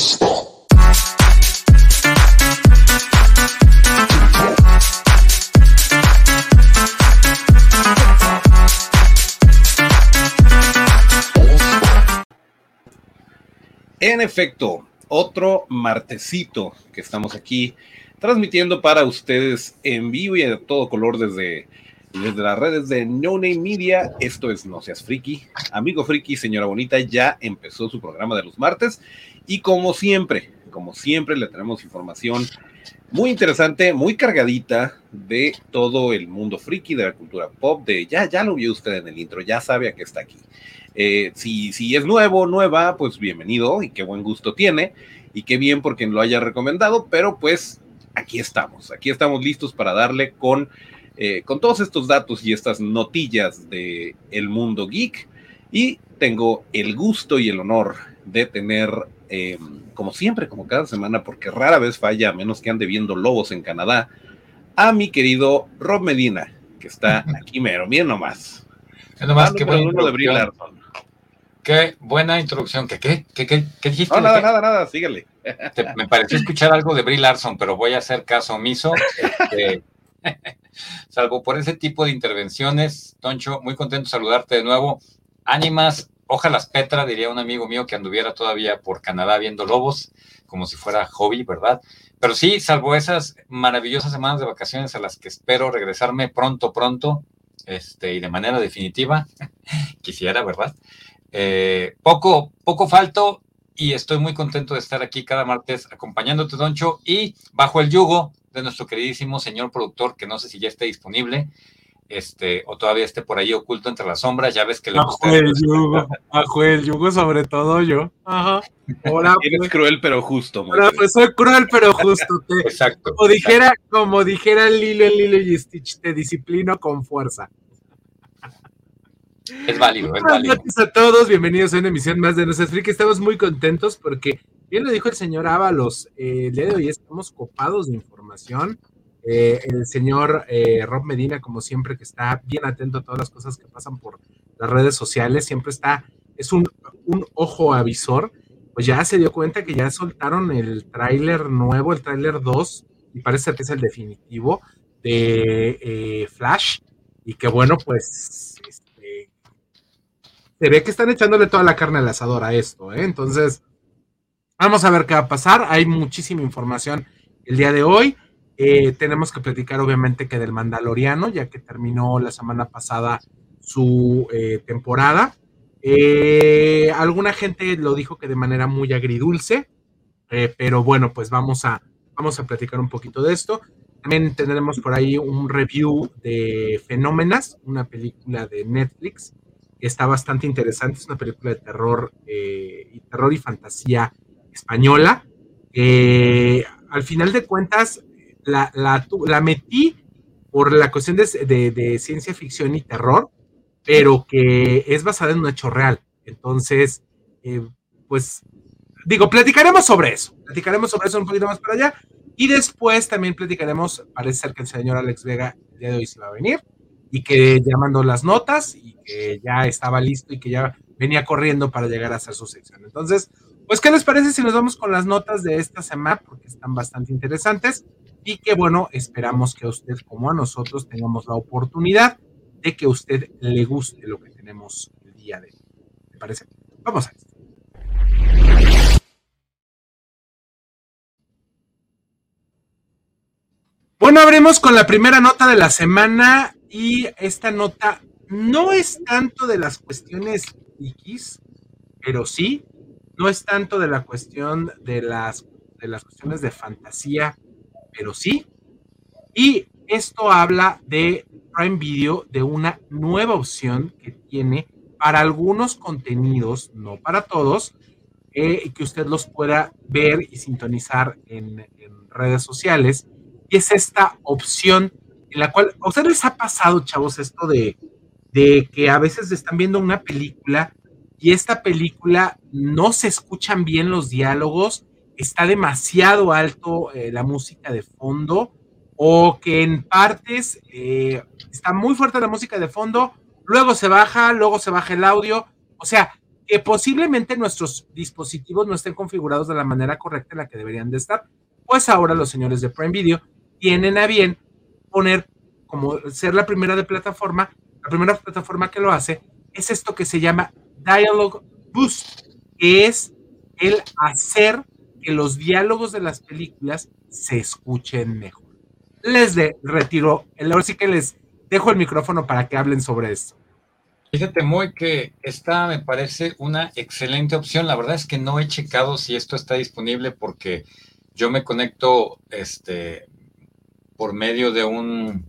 Stop. En efecto, otro martesito que estamos aquí transmitiendo para ustedes en vivo y a todo color desde, desde las redes de No Name Media. Esto es No Seas Friki. Amigo Friki, señora bonita, ya empezó su programa de los martes y como siempre, como siempre le tenemos información muy interesante, muy cargadita de todo el mundo friki, de la cultura pop, de ya, ya lo vio usted en el intro, ya sabe a qué está aquí. Eh, si, si es nuevo, nueva, pues bienvenido y qué buen gusto tiene y qué bien por quien lo haya recomendado, pero pues aquí estamos, aquí estamos listos para darle con, eh, con todos estos datos y estas notillas de el mundo geek. Y tengo el gusto y el honor de tener, eh, como siempre, como cada semana, porque rara vez falla, a menos que ande viendo lobos en Canadá, a mi querido Rob Medina, que está aquí mero, miren nomás. nomás que uno de Brie Qué buena introducción. ¿Qué, qué, qué, qué, qué dijiste? No, nada, nada, nada, síguele. me pareció escuchar algo de Brie Larson, pero voy a hacer caso omiso. Este, salvo por ese tipo de intervenciones, Toncho, muy contento de saludarte de nuevo. Ánimas, ojalá Petra, diría un amigo mío que anduviera todavía por Canadá viendo lobos, como si fuera hobby, ¿verdad? Pero sí, salvo esas maravillosas semanas de vacaciones a las que espero regresarme pronto, pronto, este, y de manera definitiva, quisiera, ¿verdad? Eh, poco, poco falto y estoy muy contento de estar aquí cada martes acompañándote, Doncho, y bajo el yugo de nuestro queridísimo señor productor, que no sé si ya esté disponible, este, o todavía esté por ahí oculto entre las sombras, ya ves que le bajo el yugo, bajo el yugo sobre todo yo. Ajá. Ahora, Eres pues, cruel pero justo. pues soy cruel pero justo. exacto. Como dijera, como dijera Lilo en Lilo y Stitch, te disciplino con fuerza. Es válido, es válido. Buenas a todos, bienvenidos a una emisión más de Nuestras Friki. Estamos muy contentos porque, bien lo dijo el señor Ábalos, eh, el día de hoy estamos copados de información. Eh, el señor eh, Rob Medina, como siempre, que está bien atento a todas las cosas que pasan por las redes sociales, siempre está, es un, un ojo avisor, pues ya se dio cuenta que ya soltaron el tráiler nuevo, el tráiler 2, y parece que es el definitivo de Flash, y que bueno, pues se ve que están echándole toda la carne al asador a esto, ¿eh? Entonces, vamos a ver qué va a pasar. Hay muchísima información el día de hoy. Eh, tenemos que platicar, obviamente, que del Mandaloriano, ya que terminó la semana pasada su eh, temporada. alguna gente lo dijo que de manera muy agridulce, pero bueno, pues vamos a, vamos a platicar un poquito de esto. También tendremos por ahí un review de Fenómenas, una película de Netflix está bastante interesante. Es una película de terror, eh, y terror y fantasía española. al final de cuentas, la, la, metí por la cuestión de, ciencia ficción y terror, pero que es basada en un hecho real. Entonces, eh, pues, digo, platicaremos sobre eso. Platicaremos sobre eso un poquito más para allá. Y después también platicaremos, parece ser que el señor Alex Vega el día de hoy se va a venir y que ya mandó las notas y que ya estaba listo y que ya venía corriendo para llegar a hacer su sección. Entonces, pues, ¿qué les parece si nos vamos con las notas de esta semana? Porque están bastante interesantes y que, bueno, esperamos que a usted como a nosotros tengamos la oportunidad de que a usted le guste lo que tenemos el día de hoy. ¿Me parece? Vamos a esto. Bueno, abrimos con la primera nota de la semana y esta nota no es tanto de las cuestiones X, pero sí, no es tanto de la cuestión de las, de las cuestiones de fantasía, pero sí. Y esto habla de Prime Video, de una nueva opción que tiene para algunos contenidos, no para todos, eh, que usted los pueda ver y sintonizar en, en redes sociales. Y es esta opción en la cual, ¿a ustedes les ha pasado, chavos, esto de, de que a veces están viendo una película y esta película no se escuchan bien los diálogos, está demasiado alto eh, la música de fondo o que en partes eh, está muy fuerte la música de fondo, luego se baja, luego se baja el audio, o sea, que posiblemente nuestros dispositivos no estén configurados de la manera correcta en la que deberían de estar, pues ahora los señores de Prime Video tienen a bien poner como ser la primera de plataforma, la primera plataforma que lo hace, es esto que se llama Dialogue Boost, que es el hacer que los diálogos de las películas se escuchen mejor. Les de, retiro, ahora sí que les dejo el micrófono para que hablen sobre esto. Fíjate muy que esta me parece una excelente opción. La verdad es que no he checado si esto está disponible porque yo me conecto este, por medio de un,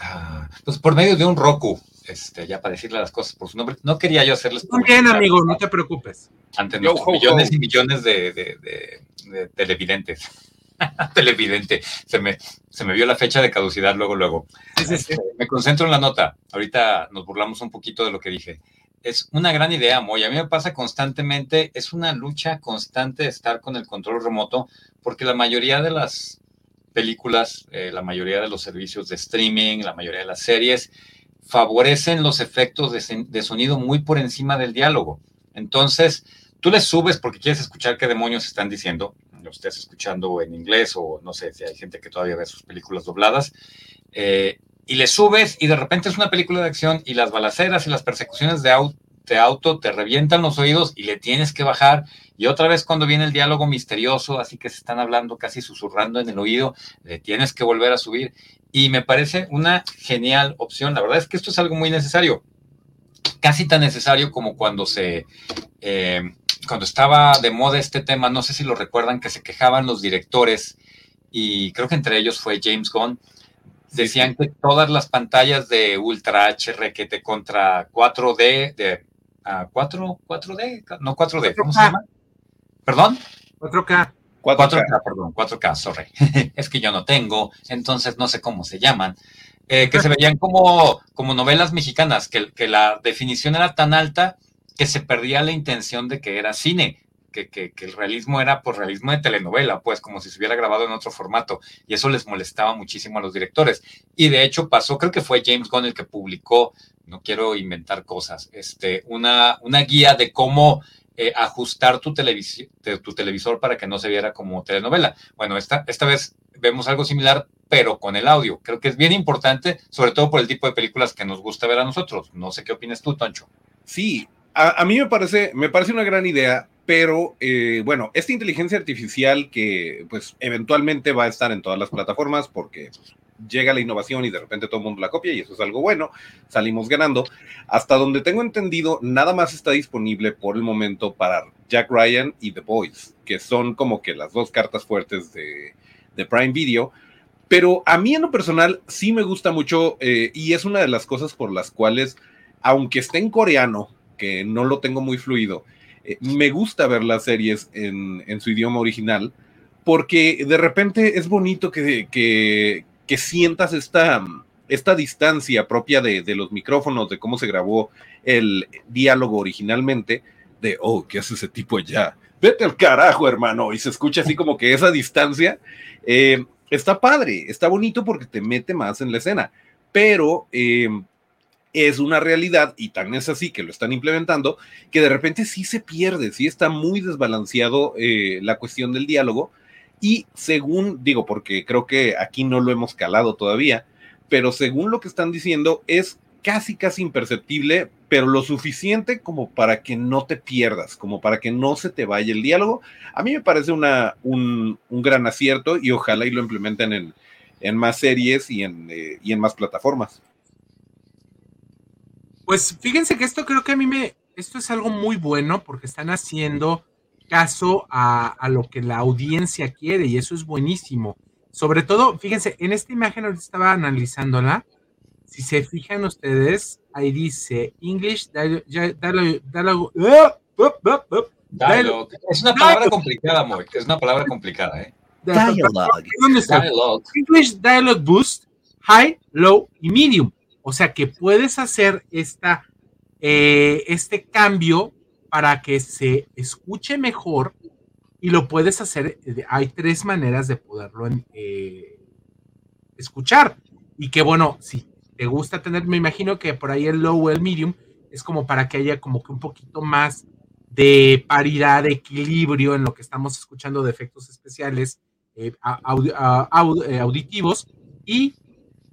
ah, pues por medio de un Roku este, ya para decirle las cosas por su nombre. No quería yo hacerles. Muy bien, amigo, no te preocupes. Ante millones y millones de, televidentes. Televidente. Se me, se me vio la fecha de caducidad luego, luego. Este, me concentro en la nota. Ahorita nos burlamos un poquito de lo que dije. Es una gran idea, Moy. A mí me pasa constantemente, es una lucha constante estar con el control remoto, porque la mayoría de las películas, eh, la mayoría de los servicios de streaming, la mayoría de las series, favorecen los efectos de, sonido muy por encima del diálogo. Entonces, tú le subes porque quieres escuchar qué demonios están diciendo, lo estés escuchando en inglés o no sé si hay gente que todavía ve sus películas dobladas, eh, y le subes y de repente es una película de acción y las balaceras y las persecuciones de auto, de auto te revientan los oídos y le tienes que bajar. Y otra vez cuando viene el diálogo misterioso, así que se están hablando casi susurrando en el oído, le tienes que volver a subir y me parece una genial opción. La verdad es que esto es algo muy necesario, casi tan necesario como cuando se... Eh, cuando estaba de moda este tema, no sé si lo recuerdan, que se quejaban los directores, y creo que entre ellos fue James Gunn, decían que todas las pantallas de Ultra HRQT contra 4D, de 4, 4D, no 4D, ¿cómo se llama? ¿Perdón? 4K. 4K, perdón, 4K, sorry. es que yo no tengo, entonces no sé cómo se llaman. Eh, que se veían como, como novelas mexicanas, que, que, la definición era tan alta que se perdía la intención de que era cine, que, que, que, el realismo era por realismo de telenovela, pues como si se hubiera grabado en otro formato, y eso les molestaba muchísimo a los directores. Y de hecho pasó, creo que fue James Gunn el que publicó, no quiero inventar cosas, este, una, una guía de cómo eh, ajustar tu, tu televisor para que no se viera como telenovela. Bueno, esta, esta vez vemos algo similar, pero con el audio. Creo que es bien importante, sobre todo por el tipo de películas que nos gusta ver a nosotros. No sé qué opinas tú, Toncho. Sí, a, mí me parece, me parece una gran idea, pero eh, bueno, esta inteligencia artificial que pues eventualmente va a estar en todas las plataformas porque llega la innovación y de repente todo el mundo la copia y eso es algo bueno, salimos ganando. Hasta donde tengo entendido, nada más está disponible por el momento para Jack Ryan y The Boys, que son como que las dos cartas fuertes de, Prime Video. Pero a mí en lo personal sí me gusta mucho eh, y es una de las cosas por las cuales, aunque esté en coreano, que no lo tengo muy fluido, eh, me gusta ver las series en, en, su idioma original porque de repente es bonito que, que, que sientas esta, esta distancia propia de, los micrófonos, de cómo se grabó el diálogo originalmente, de, oh, ¿qué hace ese tipo allá? Vete al carajo, hermano, y se escucha así como que esa distancia. Eh, está padre, está bonito porque te mete más en la escena, pero eh, es una realidad, y tan es así que lo están implementando, que de repente sí se pierde, sí está muy desbalanceado eh, la cuestión del diálogo, y según, digo, porque creo que aquí no lo hemos calado todavía, pero según lo que están diciendo, es casi, casi imperceptible, pero lo suficiente como para que no te pierdas, como para que no se te vaya el diálogo. A mí me parece una, un, gran acierto y ojalá y lo implementen en, en más series y en, eh, y en más plataformas. Pues fíjense que esto creo que a mí me, esto es algo muy bueno porque están haciendo caso a, lo que la audiencia quiere y eso es buenísimo. Sobre todo, fíjense, en esta imagen ahorita estaba analizándola. Si se fijan ustedes, ahí dice English Dialogue. Es una palabra complicada, Moy. Es una palabra complicada, ¿eh? Dialogue. English Dialogue Boost, High, Low y Medium. O sea que puedes hacer esta, eh, este cambio para que se escuche mejor y lo puedes hacer. Hay tres maneras de poderlo eh, escuchar. Y que bueno, si te gusta tener, me imagino que por ahí el low o el medium es como para que haya como que un poquito más de paridad, de equilibrio en lo que estamos escuchando de efectos especiales eh, eh, auditivos y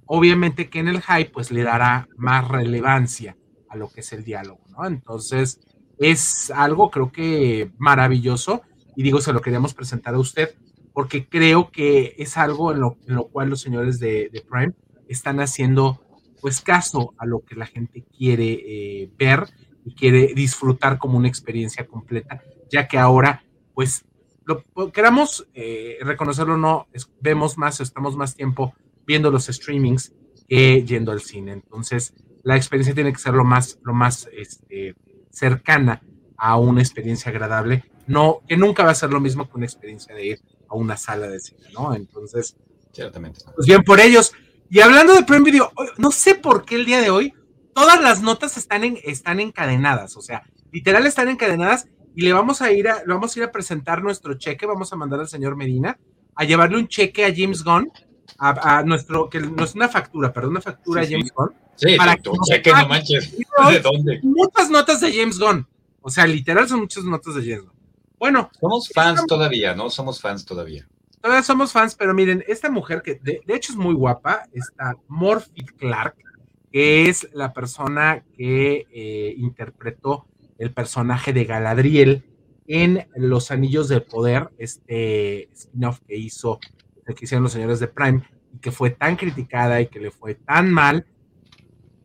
obviamente que en el high pues le dará más relevancia a lo que es el diálogo, ¿no? Entonces es algo creo que maravilloso y digo, se lo queríamos presentar a usted porque creo que es algo en lo, en lo cual los señores de, Prime están haciendo pues caso a lo que la gente quiere eh, ver y quiere disfrutar como una experiencia completa, ya que ahora pues lo queramos eh, reconocerlo o no, vemos más, estamos más tiempo viendo los streamings que yendo al cine. Entonces, la experiencia tiene que ser lo más, lo más este, cercana a una experiencia agradable, no, que nunca va a ser lo mismo que una experiencia de ir a una sala de cine, ¿no? Entonces, ciertamente. Pues bien por ellos. Y hablando de Prime Video, no sé por qué el día de hoy todas las notas están, en, están encadenadas, o sea, literal están encadenadas y le vamos a ir a, le vamos a ir a presentar nuestro cheque, vamos a mandar al señor Medina a llevarle un cheque a James Gunn a, nuestro, que no es una factura, perdón, una factura a James Gunn. Sí, para que, no manches. ¿De dónde? Muchas notas de James Gunn. O sea, literal son muchas notas de James Gunn. Bueno. Somos fans todavía, ¿no? Somos fans todavía. Todavía somos fans, pero miren, esta mujer que de, hecho es muy guapa, está Morphy Clark, que es la persona que eh, interpretó el personaje de Galadriel en Los Anillos del Poder, este spin-off que hizo que hicieron los señores de Prime y que fue tan criticada y que le fue tan mal,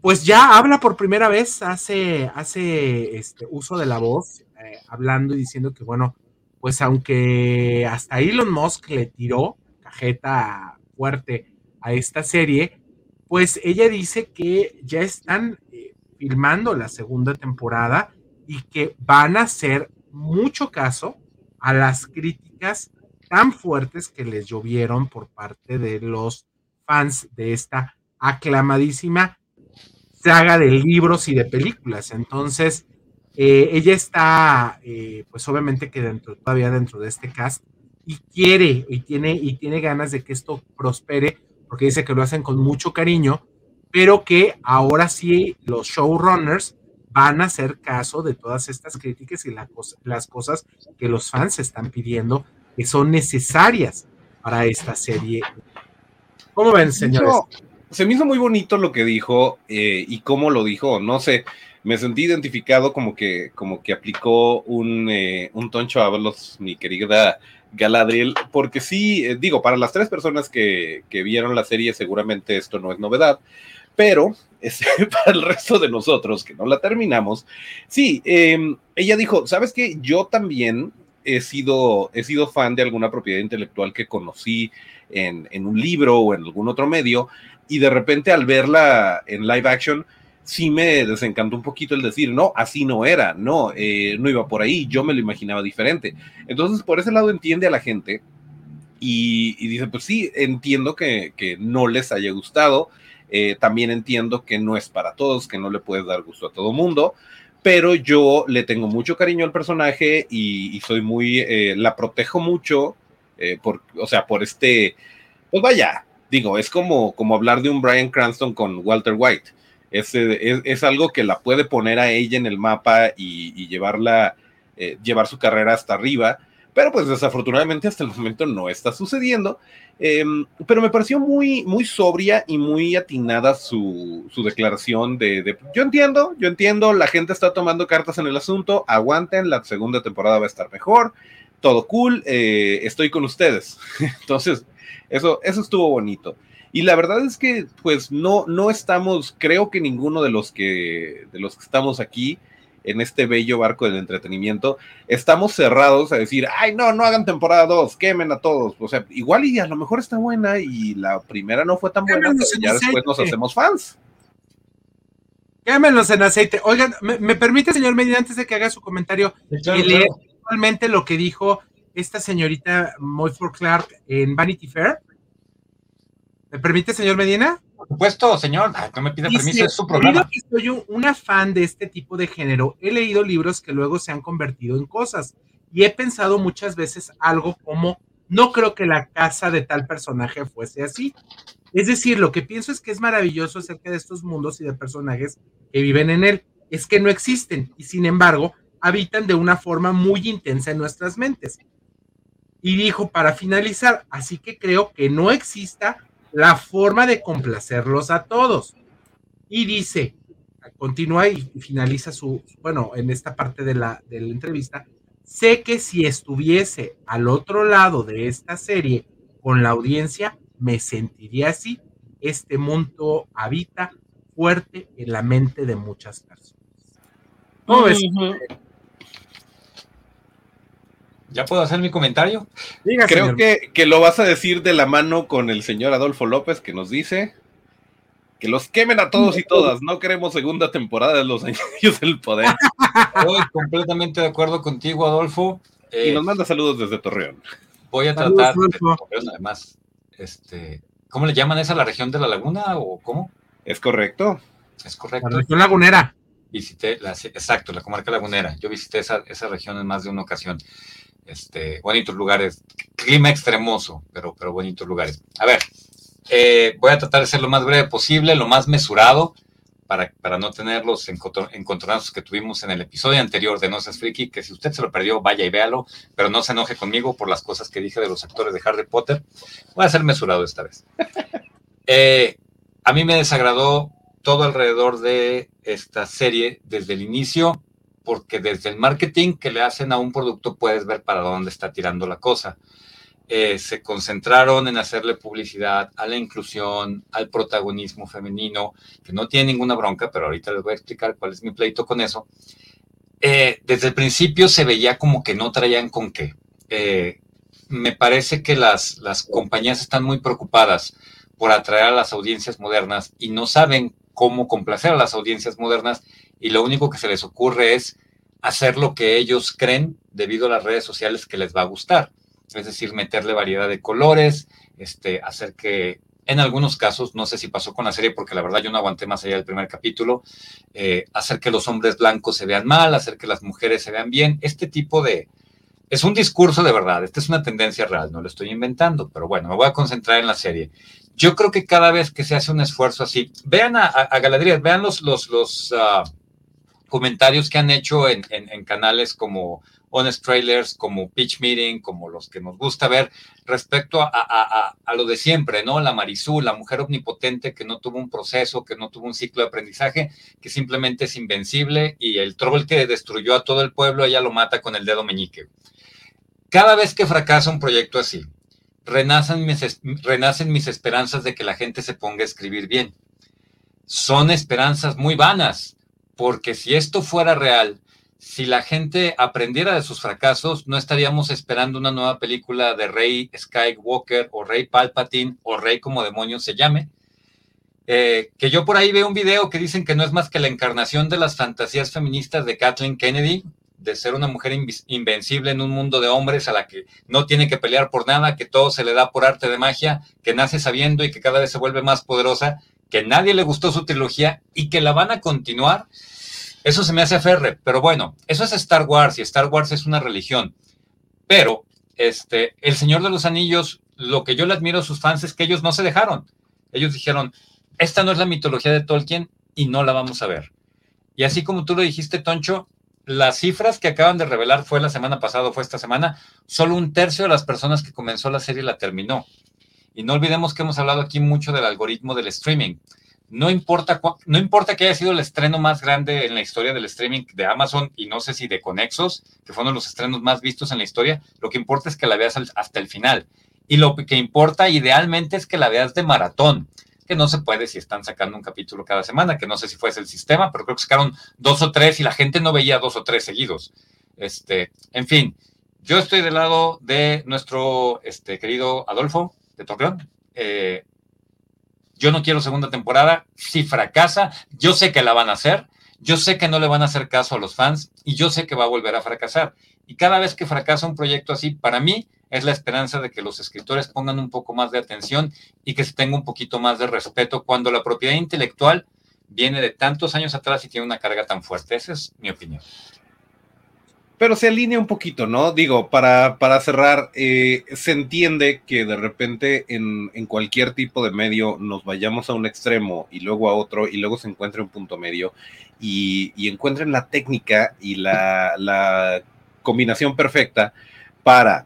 pues ya habla por primera vez, hace, hace este uso de la voz, eh, hablando y diciendo que, bueno, pues aunque hasta Elon Musk le tiró cajeta fuerte a esta serie, pues ella dice que ya están eh, filmando la segunda temporada y que van a hacer mucho caso a las críticas tan fuertes que les llovieron por parte de los fans de esta aclamadísima saga de libros y de películas. Entonces, eh, ella está, eh, pues obviamente que dentro, todavía dentro de este cast y quiere y tiene, y tiene ganas de que esto prospere, porque dice que lo hacen con mucho cariño, pero que ahora sí los showrunners van a hacer caso de todas estas críticas y las cosas que los fans están pidiendo que son necesarias para esta serie. ¿Cómo ven, señores? Se me hizo muy bonito lo que dijo eh, y cómo lo dijo, no sé, me sentí identificado como que, como que aplicó un, eh, un toncho a verlos, mi querida Galadriel, porque sí, eh, digo, para las tres personas que, que, vieron la serie seguramente esto no es novedad, pero este, para el resto de nosotros que no la terminamos, sí, em, ella dijo, ¿sabes qué? Yo también he sido, he sido fan de alguna propiedad intelectual que conocí en, un libro o en algún otro medio, y de repente al verla en live action, sí me desencantó un poquito el decir, no, así no era, no, eh, no iba por ahí, yo me lo imaginaba diferente. Entonces, por ese lado entiende a la gente y, dice, pues sí, entiendo que, no les haya gustado, eh, también entiendo que no es para todos, que no le puedes dar gusto a todo mundo, pero yo le tengo mucho cariño al personaje y, soy muy, eh, la protejo mucho, eh, por, o sea, por este, pues vaya, digo, es como, como hablar de un Brian Cranston con Walter White. Es, es, algo que la puede poner a ella en el mapa y, llevarla, eh, llevar su carrera hasta arriba, pero pues desafortunadamente hasta el momento no está sucediendo. Em, pero me pareció muy, muy sobria y muy atinada su, su declaración de, yo entiendo, yo entiendo, la gente está tomando cartas en el asunto, aguanten, la segunda temporada va a estar mejor, todo cool, eh, estoy con ustedes. Entonces, eso, eso estuvo bonito. Y la verdad es que, pues, no, no estamos, creo que ninguno de los que, de los que estamos aquí, en este bello barco del entretenimiento, estamos cerrados a decir, ay, no, no hagan temporada 2, quemen a todos. O sea, igual y a lo mejor está buena y la primera no fue tan buena, pero ya después nos hacemos fans. Quémenlos en aceite. Oigan, ¿me, permite, señor Medina, antes de que haga su comentario, y leer actualmente lo que dijo esta señorita Moyford Clark en Vanity Fair? ¿Me permite, señor Medina? Por supuesto, señor. no me pida permiso, es su programa. Que soy un, una fan de este tipo de género. He leído libros que luego se han convertido en cosas. Y he pensado muchas veces algo como, no creo que la casa de tal personaje fuese así. Es decir, lo que pienso es que es maravilloso acerca de estos mundos y de personajes que viven en él. Es que no existen y sin embargo habitan de una forma muy intensa en nuestras mentes. Y dijo, para finalizar, así que creo que no exista la forma de complacerlos a todos. Y dice, continúa y finaliza su, bueno, en esta parte de la, entrevista, sé que si estuviese al otro lado de esta serie con la audiencia, me sentiría así. Este mundo habita fuerte en la mente de muchas personas. ¿Ya puedo hacer mi comentario? Creo que, que, lo vas a decir de la mano con el señor Adolfo López que nos dice que los quemen a todos y todas. No queremos segunda temporada de Los Años del Poder. Estoy completamente de acuerdo contigo, Adolfo. y nos manda saludos desde Torreón. Voy a tratar de Torreón, además. Este, ¿Cómo le llaman esa la región de la laguna o cómo? Es correcto. Es correcto. La región lagunera. Visité, la, exacto, la comarca lagunera. Yo visité esa, esa región en más de una ocasión este, bonitos lugares, clima extremoso, pero, pero bonitos lugares. A ver, eh, voy a tratar de ser lo más breve posible, lo más mesurado, para, para no tener los encontronazos que tuvimos en el episodio anterior de No Seas Friki, que si usted se lo perdió, vaya y véalo, pero no se enoje conmigo por las cosas que dije de los actores de Harry Potter. Voy a ser mesurado esta vez. Eh, a mí me desagradó todo alrededor de esta serie desde el inicio porque desde el marketing que le hacen a un producto puedes ver para dónde está tirando la cosa. Eh, se concentraron en hacerle publicidad a la inclusión, al protagonismo femenino, que no tiene ninguna bronca, pero ahorita les voy a explicar cuál es mi pleito con eso. Eh, desde el principio se veía como que no traían con qué. Eh, me parece que las, las compañías están muy preocupadas por atraer a las audiencias modernas y no saben cómo complacer a las audiencias modernas y lo único que se les ocurre es hacer lo que ellos creen debido a las redes sociales que les va a gustar. Es decir, meterle variedad de colores, este, hacer que en algunos casos, no sé si pasó con la serie porque la verdad yo no aguanté más allá del primer capítulo, eh, hacer que los hombres blancos se vean mal, hacer que las mujeres se vean bien, este tipo de... Es un discurso de verdad, esta es una tendencia real, no lo estoy inventando, pero bueno, me voy a concentrar en la serie. Yo creo que cada vez que se hace un esfuerzo así, vean a, a, vean los, los, los ah, comentarios que han hecho en, canales como Honest Trailers, como Pitch Meeting, como los que nos gusta ver, respecto a, lo de siempre, ¿no? La Marisú, la mujer omnipotente que no tuvo un proceso, que no tuvo un ciclo de aprendizaje, que simplemente es invencible y el troll que destruyó a todo el pueblo, ella lo mata con el dedo meñique. Cada vez que fracasa un proyecto así, renacen mis, renacen mis esperanzas de que la gente se ponga a escribir bien. Son esperanzas muy vanas porque si esto fuera real, si la gente aprendiera de sus fracasos, no estaríamos esperando una nueva película de Rey Skywalker o Rey Palpatine o Rey como demonios se llame. Eh, que yo por ahí veo un video que dicen que no es más que la encarnación de las fantasías feministas de Kathleen Kennedy, de ser una mujer invencible en un mundo de hombres a la que no tiene que pelear por nada, que todo se le da por arte de magia, que nace sabiendo y que cada vez se vuelve más poderosa, que nadie le gustó su trilogía y que la van a continuar eso se me hace ferre, pero bueno, eso es Star Wars y Star Wars es una religión. Pero este, el Señor de los Anillos, lo que yo le admiro a sus fans es que ellos no se dejaron. Ellos dijeron, esta no es la mitología de Tolkien y no la vamos a ver. Y así como tú lo dijiste, Toncho, las cifras que acaban de revelar fue la semana pasada, fue esta semana, solo un tercio de las personas que comenzó la serie la terminó. Y no olvidemos que hemos hablado aquí mucho del algoritmo del streaming no importa, no importa que haya sido el estreno más grande en la historia del streaming de Amazon y no sé si de Conexos, que fueron los estrenos más vistos en la historia, lo que importa es que la veas hasta el final. Y lo que importa idealmente es que la veas de maratón, que no se puede si están sacando un capítulo cada semana, que no sé si fuese el sistema, pero creo que sacaron dos o tres y la gente no veía dos o tres seguidos. Este, en fin, yo estoy del lado de nuestro este, querido Adolfo de Torreón. Eh, yo no quiero segunda temporada. Si fracasa, yo sé que la van a hacer. Yo sé que no le van a hacer caso a los fans y yo sé que va a volver a fracasar. Y cada vez que fracasa un proyecto así, para mí es la esperanza de que los escritores pongan un poco más de atención y que se tenga un poquito más de respeto cuando la propiedad intelectual viene de tantos años atrás y tiene una carga tan fuerte. Esa es mi opinión. Pero se alinea un poquito, ¿no? Digo, para, para cerrar, eh, se entiende que de repente en, en, cualquier tipo de medio nos vayamos a un extremo y luego a otro y luego se encuentre un punto medio y, y encuentren la técnica y la, la combinación perfecta para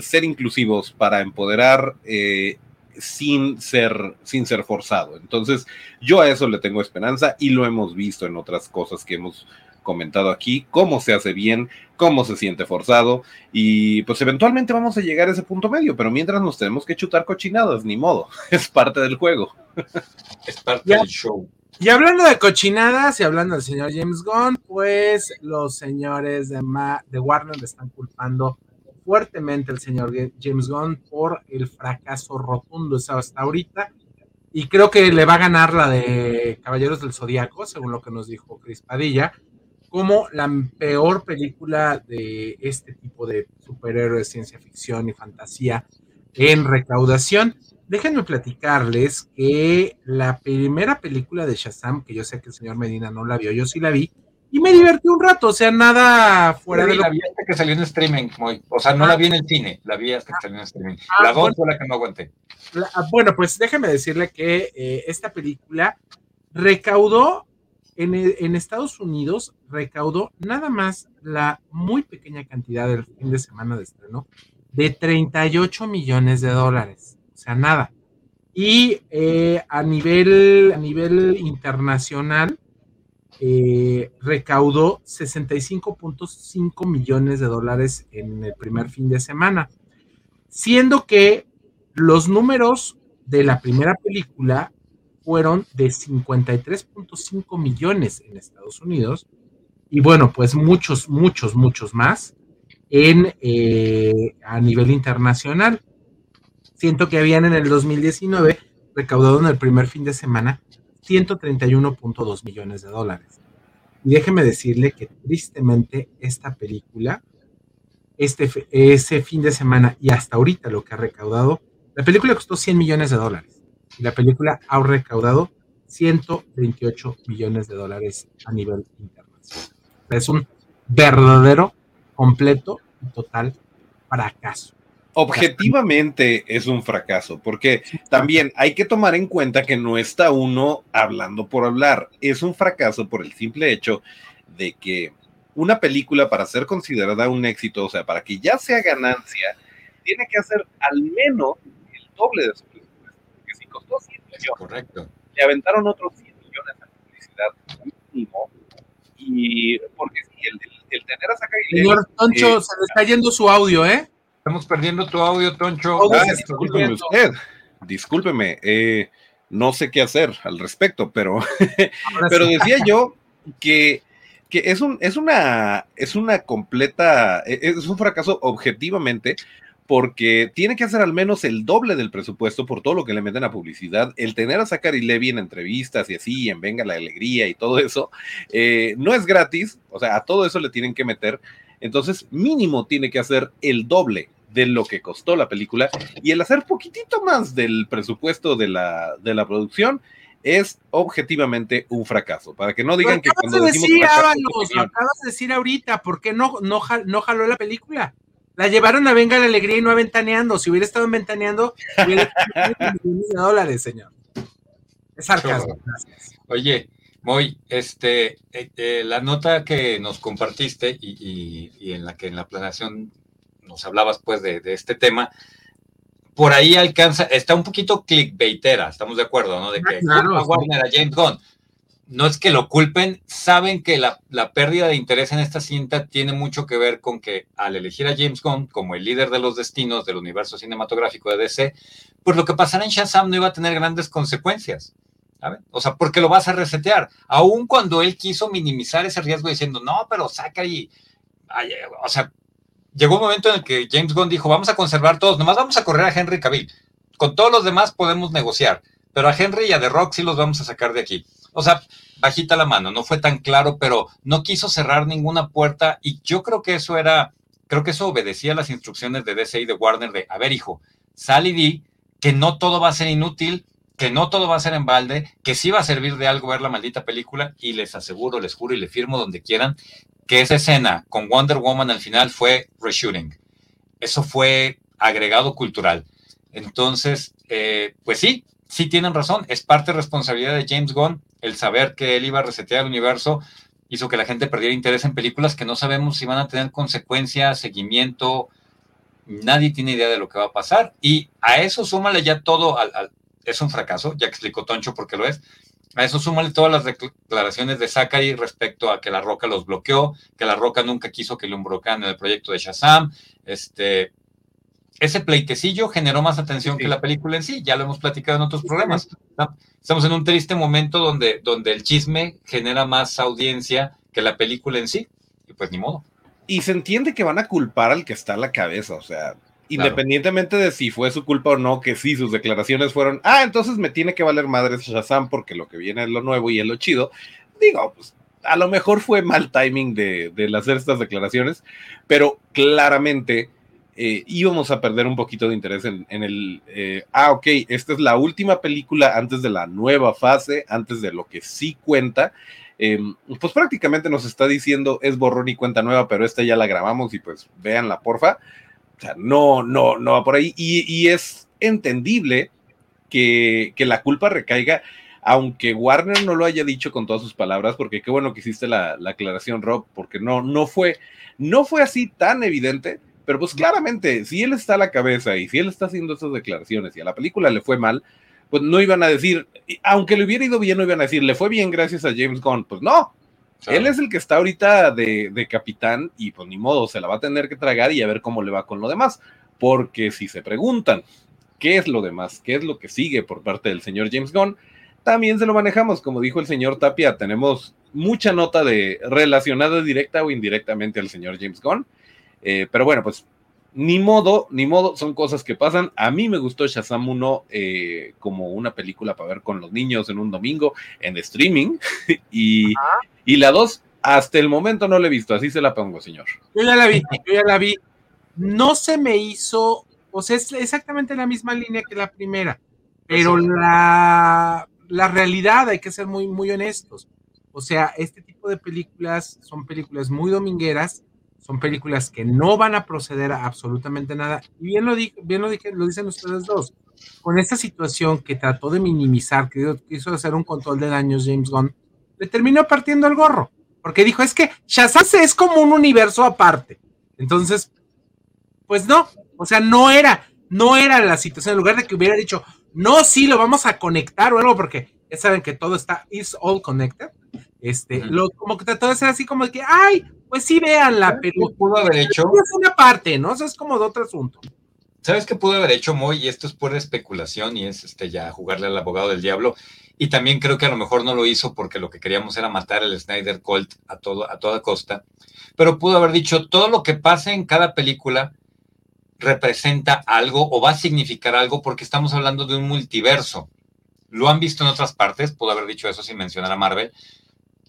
ser inclusivos, para empoderar eh, sin ser, sin ser forzado. Entonces, yo a eso le tengo esperanza y lo hemos visto en otras cosas que hemos comentado aquí, cómo se hace bien, cómo se siente forzado y pues eventualmente vamos a llegar a ese punto medio, pero mientras nos tenemos que chutar cochinadas, ni modo, es parte del juego. Es parte del show. Y hablando de cochinadas y hablando del señor James Gunn, pues los señores de, Ma de Warner le están culpando fuertemente al señor James Gunn por el fracaso rotundo hasta ahorita. Y creo que le va a ganar la de Caballeros del Zodíaco, según lo que nos dijo Chris Padilla, como la peor película de este tipo de superhéroes, ciencia ficción y fantasía en recaudación. Déjenme platicarles que la primera película de Shazam, que yo sé que el señor Medina no la vio, yo sí la vi, y me divertí un rato, o sea, nada fuera sí, de lo la vi hasta que salió en streaming, muy, o sea, no la vi en el cine, la vi hasta que salió en streaming. Ah, la bueno. fue la que no aguanté. La- ah, bueno, pues déjeme decirle que eh, esta película recaudó en, el- en Estados Unidos, recaudó nada más la muy pequeña cantidad del fin de semana de estreno de 38 millones de dólares. O sea, nada. Y eh, a, nivel, a nivel internacional, eh, recaudó 65.5 millones de dólares en el primer fin de semana. Siendo que los números de la primera película fueron de 53.5 millones en Estados Unidos y bueno, pues muchos, muchos, muchos más en, eh, a nivel internacional. Siento que habían en el 2019 recaudado en el primer fin de semana 131.2 millones de dólares. Y déjeme decirle que tristemente esta película, este, ese fin de semana y hasta ahorita lo que ha recaudado, la película costó 100 millones de dólares la película ha recaudado 128 millones de dólares a nivel internacional. Es un verdadero, completo y total fracaso. Objetivamente es un fracaso, porque también hay que tomar en cuenta que no está uno hablando por hablar. Es un fracaso por el simple hecho de que una película para ser considerada un éxito, o sea, para que ya sea ganancia, tiene que hacer al menos el doble de su costó 100 millones, Correcto. le aventaron otros 100 millones en publicidad mínimo. Y porque si el, el, el tener a Zachary Levi- Señor Toncho, eh, se le está yendo su audio, ¿eh? Estamos perdiendo tu audio, Toncho. Ah, está discúlpeme usted, discúlpeme, eh, no sé qué hacer al respecto, pero, pero sí. decía yo que, que es, un, es, una, es una completa, e, es un fracaso objetivamente, porque tiene que hacer al menos el doble del presupuesto por todo lo que le meten a publicidad. El tener a Zachary Levy en entrevistas y así, en Venga la Alegría y todo eso, eh, no es gratis, o sea, a todo eso le tienen que meter. Entonces, mínimo tiene que hacer el doble de lo que costó la película y el hacer poquitito más del presupuesto de la, de la producción es objetivamente un fracaso. Para que no digan que cuando de decimos decir, fracaso, Ábalos, lo acabas de decir ahorita, ¿por qué no, no, no jaló la película? La llevaron a Venga la Alegría y no a Ventaneando. Si hubiera estado en Ventaneando, hubiera millones de dólares, señor. Es sarcasmo. gracias. Oye, Moy, este, eh, eh, la nota que nos compartiste y, y- y en la que en la planeación nos hablabas pues de, de este tema, por ahí alcanza, está un poquito clickbaitera, estamos de acuerdo, ¿no? De Ah, que claro, culpa sí. Warner a James Gunn. No es que lo culpen, saben que la, pérdida de interés en esta cinta tiene mucho que ver con que al elegir a James Gunn como el líder de los destinos del universo cinematográfico de DC, pues lo que pasara en Shazam no iba a tener grandes consecuencias. ¿sabe? O sea, porque lo vas a resetear. Aun cuando él quiso minimizar ese riesgo diciendo, no, pero saca y. ay, o sea, llegó un momento en el que James Gunn dijo, vamos a conservar todos, nomás vamos a correr a Henry Cavill. Con todos los demás podemos negociar, pero a Henry y a The Rock sí los vamos a sacar de aquí. O sea, bajita la mano, no fue tan claro, pero no quiso cerrar ninguna puerta y yo creo que eso era creo que eso obedecía las instrucciones de DC y de Warner de, a ver, hijo, sal y di que no todo va a ser inútil, que no todo va a ser en balde, que sí va a servir de algo ver la maldita película y les aseguro, les juro y les firmo donde quieran que esa escena con Wonder Woman al final fue reshooting. Eso fue agregado cultural. Entonces, eh, pues sí, sí tienen razón, es parte de responsabilidad de James Gunn el saber que él iba a resetear el universo, hizo que la gente perdiera interés en películas que no sabemos si van a tener consecuencias, seguimiento, nadie tiene idea de lo que va a pasar. Y a eso súmale ya todo, al, es un fracaso, ya explicó Toncho por qué lo es. A eso súmale todas las declaraciones de Zachary respecto a que La Roca los bloqueó, que La Roca nunca quiso que lo involucraran en el proyecto de Shazam. Este, ese pleitecillo generó más atención que la película en sí, ya lo hemos platicado en otros programas. Estamos en un triste momento donde, donde el chisme genera más audiencia que la película en sí, y pues ni modo. Y se entiende que van a culpar al que está a la cabeza, o sea, independientemente de si fue su culpa o no, que sí, sus declaraciones fueron, ah, entonces me tiene que valer madre Shazam porque lo que viene es lo nuevo y es lo chido. Digo, pues a lo mejor fue mal timing de, de hacer estas declaraciones, pero claramente eh, íbamos a perder un poquito de interés en, el, eh, ah, ok, esta es la última película antes de la nueva fase, antes de lo que sí cuenta. Em, pues prácticamente nos está diciendo es borrón y cuenta nueva, pero esta ya la grabamos y pues véanla, porfa. O sea, no, no, no va por ahí. Y, es entendible que, la culpa recaiga, aunque Warner no lo haya dicho con todas sus palabras, porque qué bueno que hiciste la, aclaración, Rob, porque no, no fue, no fue así tan evidente, pero pues claramente, si él está a la cabeza y si él está haciendo esas declaraciones y a la película le fue mal, pues no iban a decir, aunque le hubiera ido bien, no iban a decir, le fue bien gracias a James Gunn. Pues no, él es el que está ahorita de, capitán y pues ni modo, se la va a tener que tragar y a ver cómo le va con lo demás. Porque si se preguntan qué es lo demás, qué es lo que sigue por parte del señor James Gunn, también se lo manejamos, como dijo el señor Tapia, tenemos mucha nota de relacionada directa o indirectamente al señor James Gunn. Eh, pero bueno, pues ni modo, ni modo, son cosas que pasan. A mí me gustó Shazam 1 eh, como una película para ver con los niños en un domingo en streaming. y, y la 2, hasta el momento no la he visto, así se la pongo, señor. Yo ya la vi, yo ya la vi. No se me hizo, o sea, es exactamente la misma línea que la primera, pero la, la realidad, hay que ser muy, muy honestos. O sea, este tipo de películas son películas muy domingueras son películas que no van a proceder a absolutamente nada. Y bien lo, bien lo, dije, lo dicen ustedes dos. Con esta situación que trató de minimizar, que quiso hacer un control de daños James Gunn, le terminó partiendo el gorro. Porque dijo, es que Shazam es como un universo aparte. Entonces, pues no, o sea, no era, no era la situación, en lugar de que hubiera dicho, no, sí, lo vamos a conectar o algo, porque ya saben que todo está, is all connected. Este, lo, como que trató de ser así como de que, ay, pues sí, véanla, pero pudo haber hecho. Es una parte, ¿no? Eso es como de otro asunto. ¿Sabes qué pudo haber hecho Moy? Y esto es pura especulación y es este ya jugarle al abogado del diablo. Y también creo que a lo mejor no lo hizo porque lo que queríamos era matar el Snyder Colt a, todo, a toda costa. Pero pudo haber dicho, todo lo que pase en cada película representa algo o va a significar algo porque estamos hablando de un multiverso. Lo han visto en otras partes, pudo haber dicho eso sin mencionar a Marvel,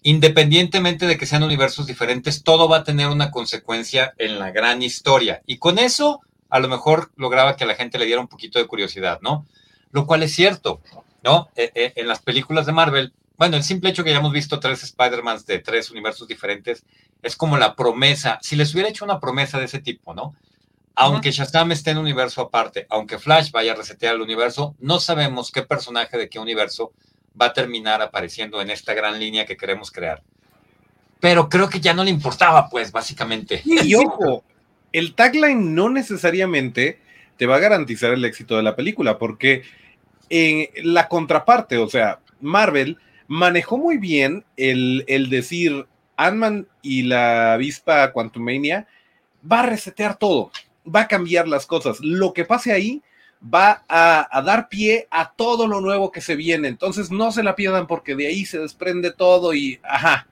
independientemente de que sean universos diferentes, todo va a tener una consecuencia en la gran historia. Y con eso, a lo mejor lograba que a la gente le diera un poquito de curiosidad, ¿no? Lo cual es cierto, ¿no? E, e, en las películas de Marvel, bueno, el simple hecho que hayamos visto tres Spider-Mans de tres universos diferentes es como la promesa, si les hubiera hecho una promesa de ese tipo, ¿no? Aunque Shazam esté en un universo aparte, aunque Flash vaya a resetear el universo, no sabemos qué personaje de qué universo va a terminar apareciendo en esta gran línea que queremos crear. Pero creo que ya no le importaba, pues, básicamente. Y ojo, el tagline no necesariamente te va a garantizar el éxito de la película, porque en la contraparte, o sea, Marvel manejó muy bien el, el decir Ant-Man y la avispa Quantumania va a resetear todo, va a cambiar las cosas. Lo que pase ahí va a, dar pie a todo lo nuevo que se viene. Entonces no se la pierdan porque de ahí se desprende todo y, ajá,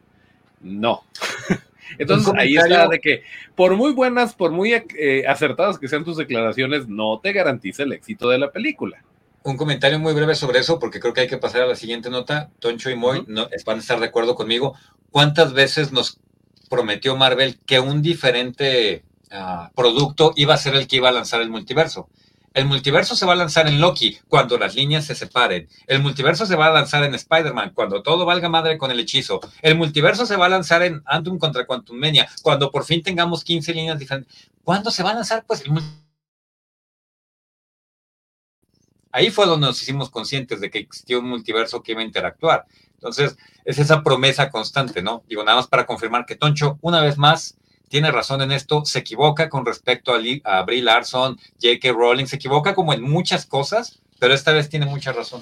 no. Entonces ahí está de que por muy buenas, por muy eh, acertadas que sean tus declaraciones, no te garantiza el éxito de la película. Un comentario muy breve sobre eso, porque creo que hay que pasar a la siguiente nota. Toncho y Moy no, van a estar de acuerdo conmigo. ¿Cuántas veces nos prometió Marvel que un diferente ah, producto iba a ser el que iba a lanzar el multiverso. El multiverso se va a lanzar en Loki cuando las líneas se separen. El multiverso se va a lanzar en Spider-Man cuando todo valga madre con el hechizo. El multiverso se va a lanzar en Antum contra Quantum Mania cuando por fin tengamos 15 líneas diferentes. ¿Cuándo se va a lanzar? Pues el Ahí fue donde nos hicimos conscientes de que existía un multiverso que iba a interactuar. Entonces, es esa promesa constante, ¿no? Digo, nada más para confirmar que Toncho, una vez más, tiene razón en esto, se equivoca con respecto a, a Brie Larson, J.K. Rowling, se equivoca como en muchas cosas, pero esta vez tiene mucha razón.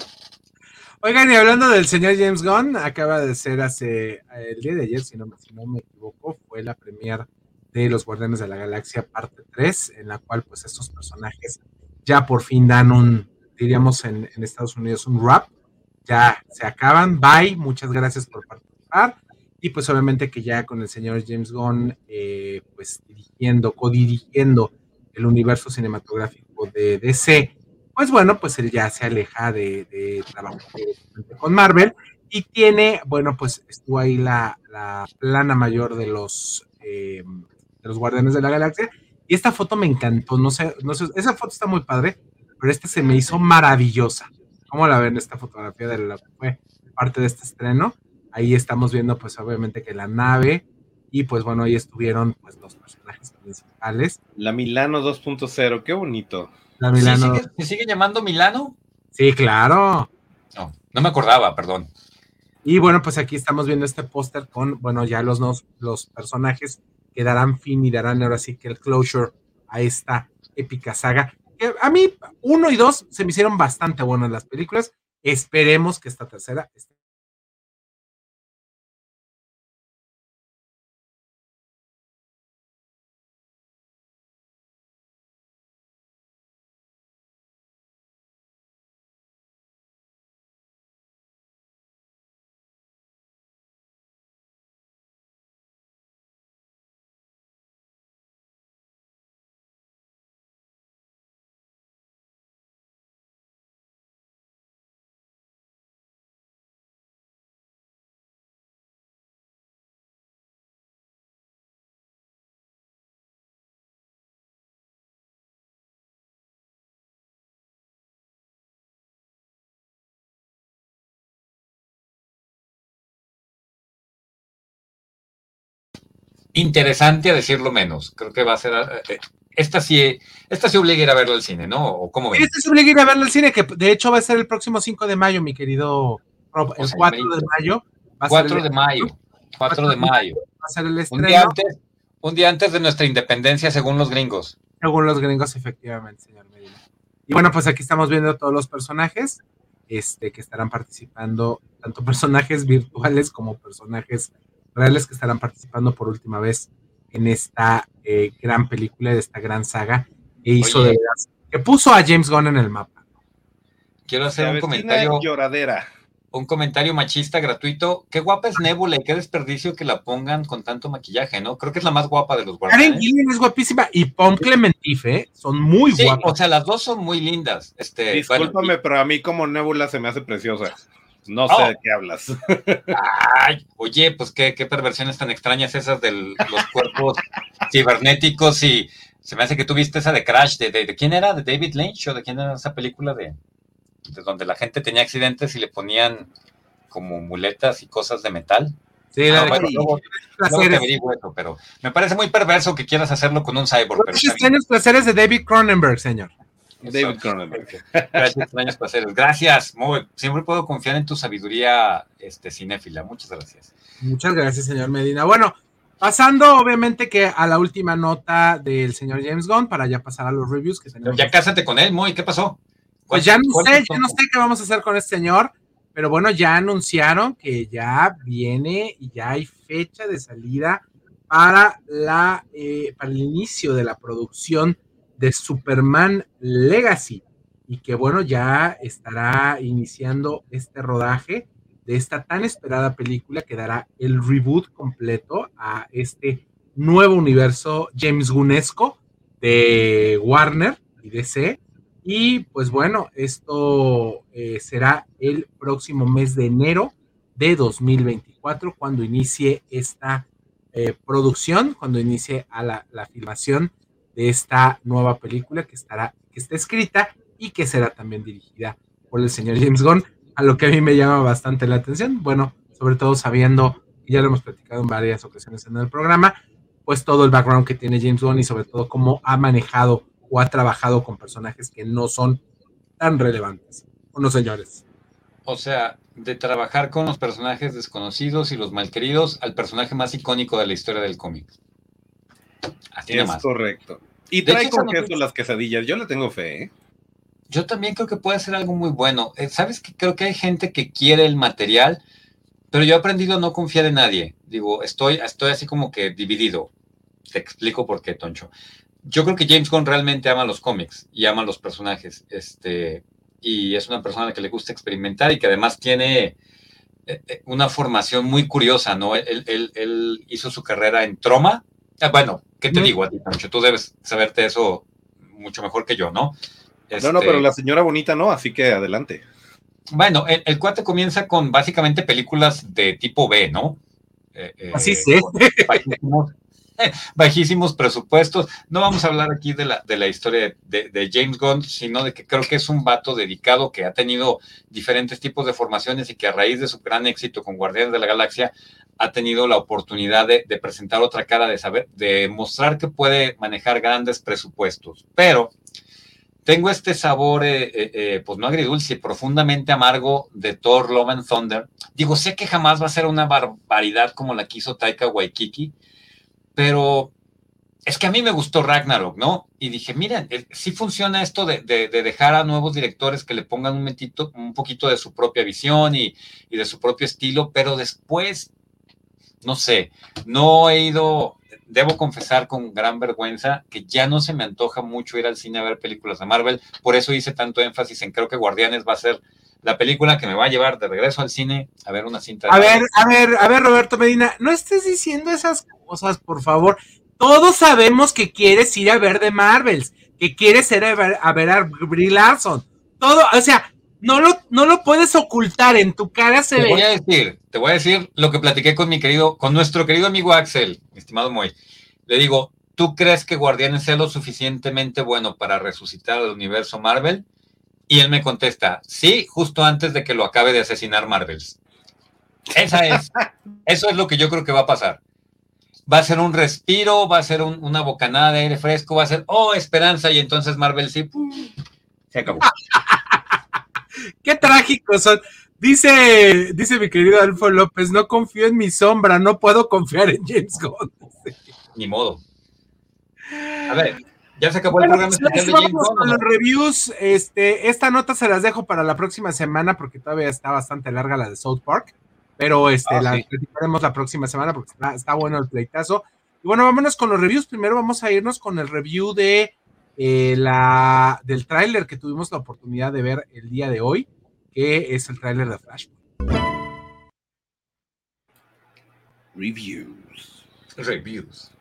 Oigan, y hablando del señor James Gunn, acaba de ser hace el día de ayer, si no, me equivoco, fue la premier de Los Guardianes de la Galaxia parte 3, en la cual pues estos personajes ya por fin dan un, diríamos en, en Estados Unidos, un rap, ya se acaban, bye, muchas gracias por participar, y pues obviamente que ya con el señor James Gunn, eh, pues dirigiendo, codirigiendo el universo cinematográfico de DC, pues bueno, pues él ya se aleja de, trabajar con Marvel y tiene, bueno, pues estuvo ahí la, plana mayor de los, eh, de los Guardianes de la Galaxia y esta foto me encantó, no sé, no sé, esa foto está muy padre, pero esta se me hizo maravillosa. ¿Cómo la ven esta fotografía de la fue parte de este estreno? Ahí estamos viendo pues obviamente que la nave y pues bueno, ahí estuvieron pues los personajes principales. La Milano 2.0, qué bonito. La Milano. ¿Se sigue, llamando Milano? Sí, claro. No, no me acordaba, perdón. Y bueno, pues aquí estamos viendo este póster con, bueno, ya los, los personajes que darán fin y darán ahora sí que el closure a esta épica saga. a mí, uno y dos se me hicieron bastante buenas las películas. Esperemos que esta tercera esté interesante a decirlo menos. Creo que va a ser. Eh, esta sí, esta sí obliga a ir a verlo al cine, ¿no? ¿O cómo ven? Esta sí obliga a ir a verlo al cine, que de hecho va a ser el próximo 5 de mayo, mi querido Rob. El 4 de mayo. 4 de mayo. 4 de mayo. Va a ser el estreno. Un día, antes, un día antes de nuestra independencia, según los gringos. Según los gringos, efectivamente, señor Medina. Y bueno, pues aquí estamos viendo todos los personajes este, que estarán participando, tanto personajes virtuales como personajes reales que estarán participando por última vez en esta eh, gran película, de esta gran saga que hizo de que puso a James Gunn en el mapa. Quiero hacer un comentario. Lloradera. Un comentario machista gratuito. Qué guapa es Nebula y qué desperdicio que la pongan con tanto maquillaje, ¿no? Creo que es la más guapa de los guardianes. Karen Gillian es guapísima y Pom Clementife ¿eh? son muy sí, guapas. O sea, las dos son muy lindas. Este, Discúlpame, pero a mí como Nebula se me hace preciosa. No sé de qué hablas. Ay, oye, pues qué, qué perversiones tan extrañas esas de los cuerpos cibernéticos y se me hace que tú viste esa de Crash, de, de, quién era? ¿De David Lynch o de quién era esa película de, de donde la gente tenía accidentes y le ponían como muletas y cosas de metal? Sí, la ah, eso, pero me parece muy perverso que quieras hacerlo con un cyborg. Los placeres de David Cronenberg, señor. David Cronenberg. Gracias, Gracias, Siempre puedo confiar en tu sabiduría este, cinéfila. Muchas gracias. Muchas gracias, señor Medina. Bueno, pasando obviamente que a la última nota del señor James Gunn para ya pasar a los reviews que tenemos. Ya cásate con él, Moy. ¿Qué pasó? Pues ya no sé, ya no sé qué vamos a hacer con este señor, pero bueno, ya anunciaron que ya viene y ya hay fecha de salida para la eh, para el inicio de la producción de Superman Legacy y que bueno, ya estará iniciando este rodaje de esta tan esperada película que dará el reboot completo a este nuevo universo James Gunesco de Warner y DC. Y pues bueno, esto eh, será el próximo mes de enero de 2024 cuando inicie esta eh, producción, cuando inicie a la, la, filmación de esta nueva película que estará, que está escrita y que será también dirigida por el señor James Gunn, a lo que a mí me llama bastante la atención. Bueno, sobre todo sabiendo, y ya lo hemos platicado en varias ocasiones en el programa, pues todo el background que tiene James Gunn y sobre todo cómo ha manejado o ha trabajado con personajes que no son tan relevantes. ¿O señores? O sea, de trabajar con los personajes desconocidos y los malqueridos al personaje más icónico de la historia del cómic. Así es correcto. Y trae con queso las quesadillas. Yo le tengo fe, ¿eh? Yo también creo que puede ser algo muy bueno. Eh, Sabes que creo que hay gente que quiere el material, pero yo he aprendido a no confiar en nadie. Digo, estoy, estoy así como que dividido. Te explico por qué, Toncho. Yo creo que James Gunn realmente ama los cómics y ama los personajes. Este, y es una persona a la que le gusta experimentar y que además tiene eh, eh, una formación muy curiosa, ¿no? Él, él, él hizo su carrera en Troma. Ah, bueno, ¿qué te digo a ti, Toncho? Tú debes saberte eso mucho mejor que yo, ¿no? No, no, pero este la señora bonita no, así que adelante. Bueno, el, cuate comienza con básicamente películas de tipo B, ¿no? Eh, así eh, sí. Bajísimos, presupuestos. No vamos a hablar aquí de la, de la historia de, James Gunn, sino de que creo que es un vato dedicado que ha tenido diferentes tipos de formaciones y que a raíz de su gran éxito con Guardianes de la Galaxia ha tenido la oportunidad de, presentar otra cara, de saber, de mostrar que puede manejar grandes presupuestos. Pero tengo este sabor, eh, eh, eh, pues no agridulce, profundamente amargo de Thor Love and Thunder. Digo, sé que jamás va a ser una barbaridad como la que hizo Taika Waikiki, pero es que a mí me gustó Ragnarok, ¿no? Y dije, miren, sí funciona esto de, dejar a nuevos directores que le pongan un, un poquito de su propia visión y de su propio estilo, pero después, no sé, no he ido debo confesar con gran vergüenza que ya no se me antoja mucho ir al cine a ver películas de Marvel, por eso hice tanto énfasis en creo que Guardianes va a ser la película que me va a llevar de regreso al cine a ver una cinta. a ver, a ver, a ver, Roberto Medina, no estés diciendo esas cosas, por favor. Todos sabemos que quieres ir a ver de Marvels, que quieres ir a ver a, ver a Brie Larson. Todo, o sea, no lo, no lo puedes ocultar, en tu cara se te voy a decir, te voy a decir lo que platiqué con mi querido, con nuestro querido amigo Axel, estimado Moy. Le digo, ¿tú crees que Guardianes sea lo suficientemente bueno para resucitar al universo Marvel? Y él me contesta, sí, justo antes de que lo acabe de asesinar Marvels. Esa es, eso es lo que yo creo que va a pasar. Va a ser un respiro, va a ser una bocanada de aire fresco, va a ser, oh, esperanza, y entonces Marvel sí, se acabó. Qué trágicos son. Dice, dice mi querido Alfo López, no confío en mi sombra, no puedo confiar en James Gunn. Ni modo. A ver, ya se acabó el programa pues, Con los reviews, este, esta nota se las dejo para la próxima semana porque todavía está bastante larga la de South Park, pero este, ah, la platicaremos la próxima semana porque está, bueno el pleitazo. Y bueno, vámonos con los reviews. Primero vamos a irnos con el review de eh, la, del tráiler que tuvimos la oportunidad de ver el día de hoy, que es el tráiler de Flash. Reviews. Reviews.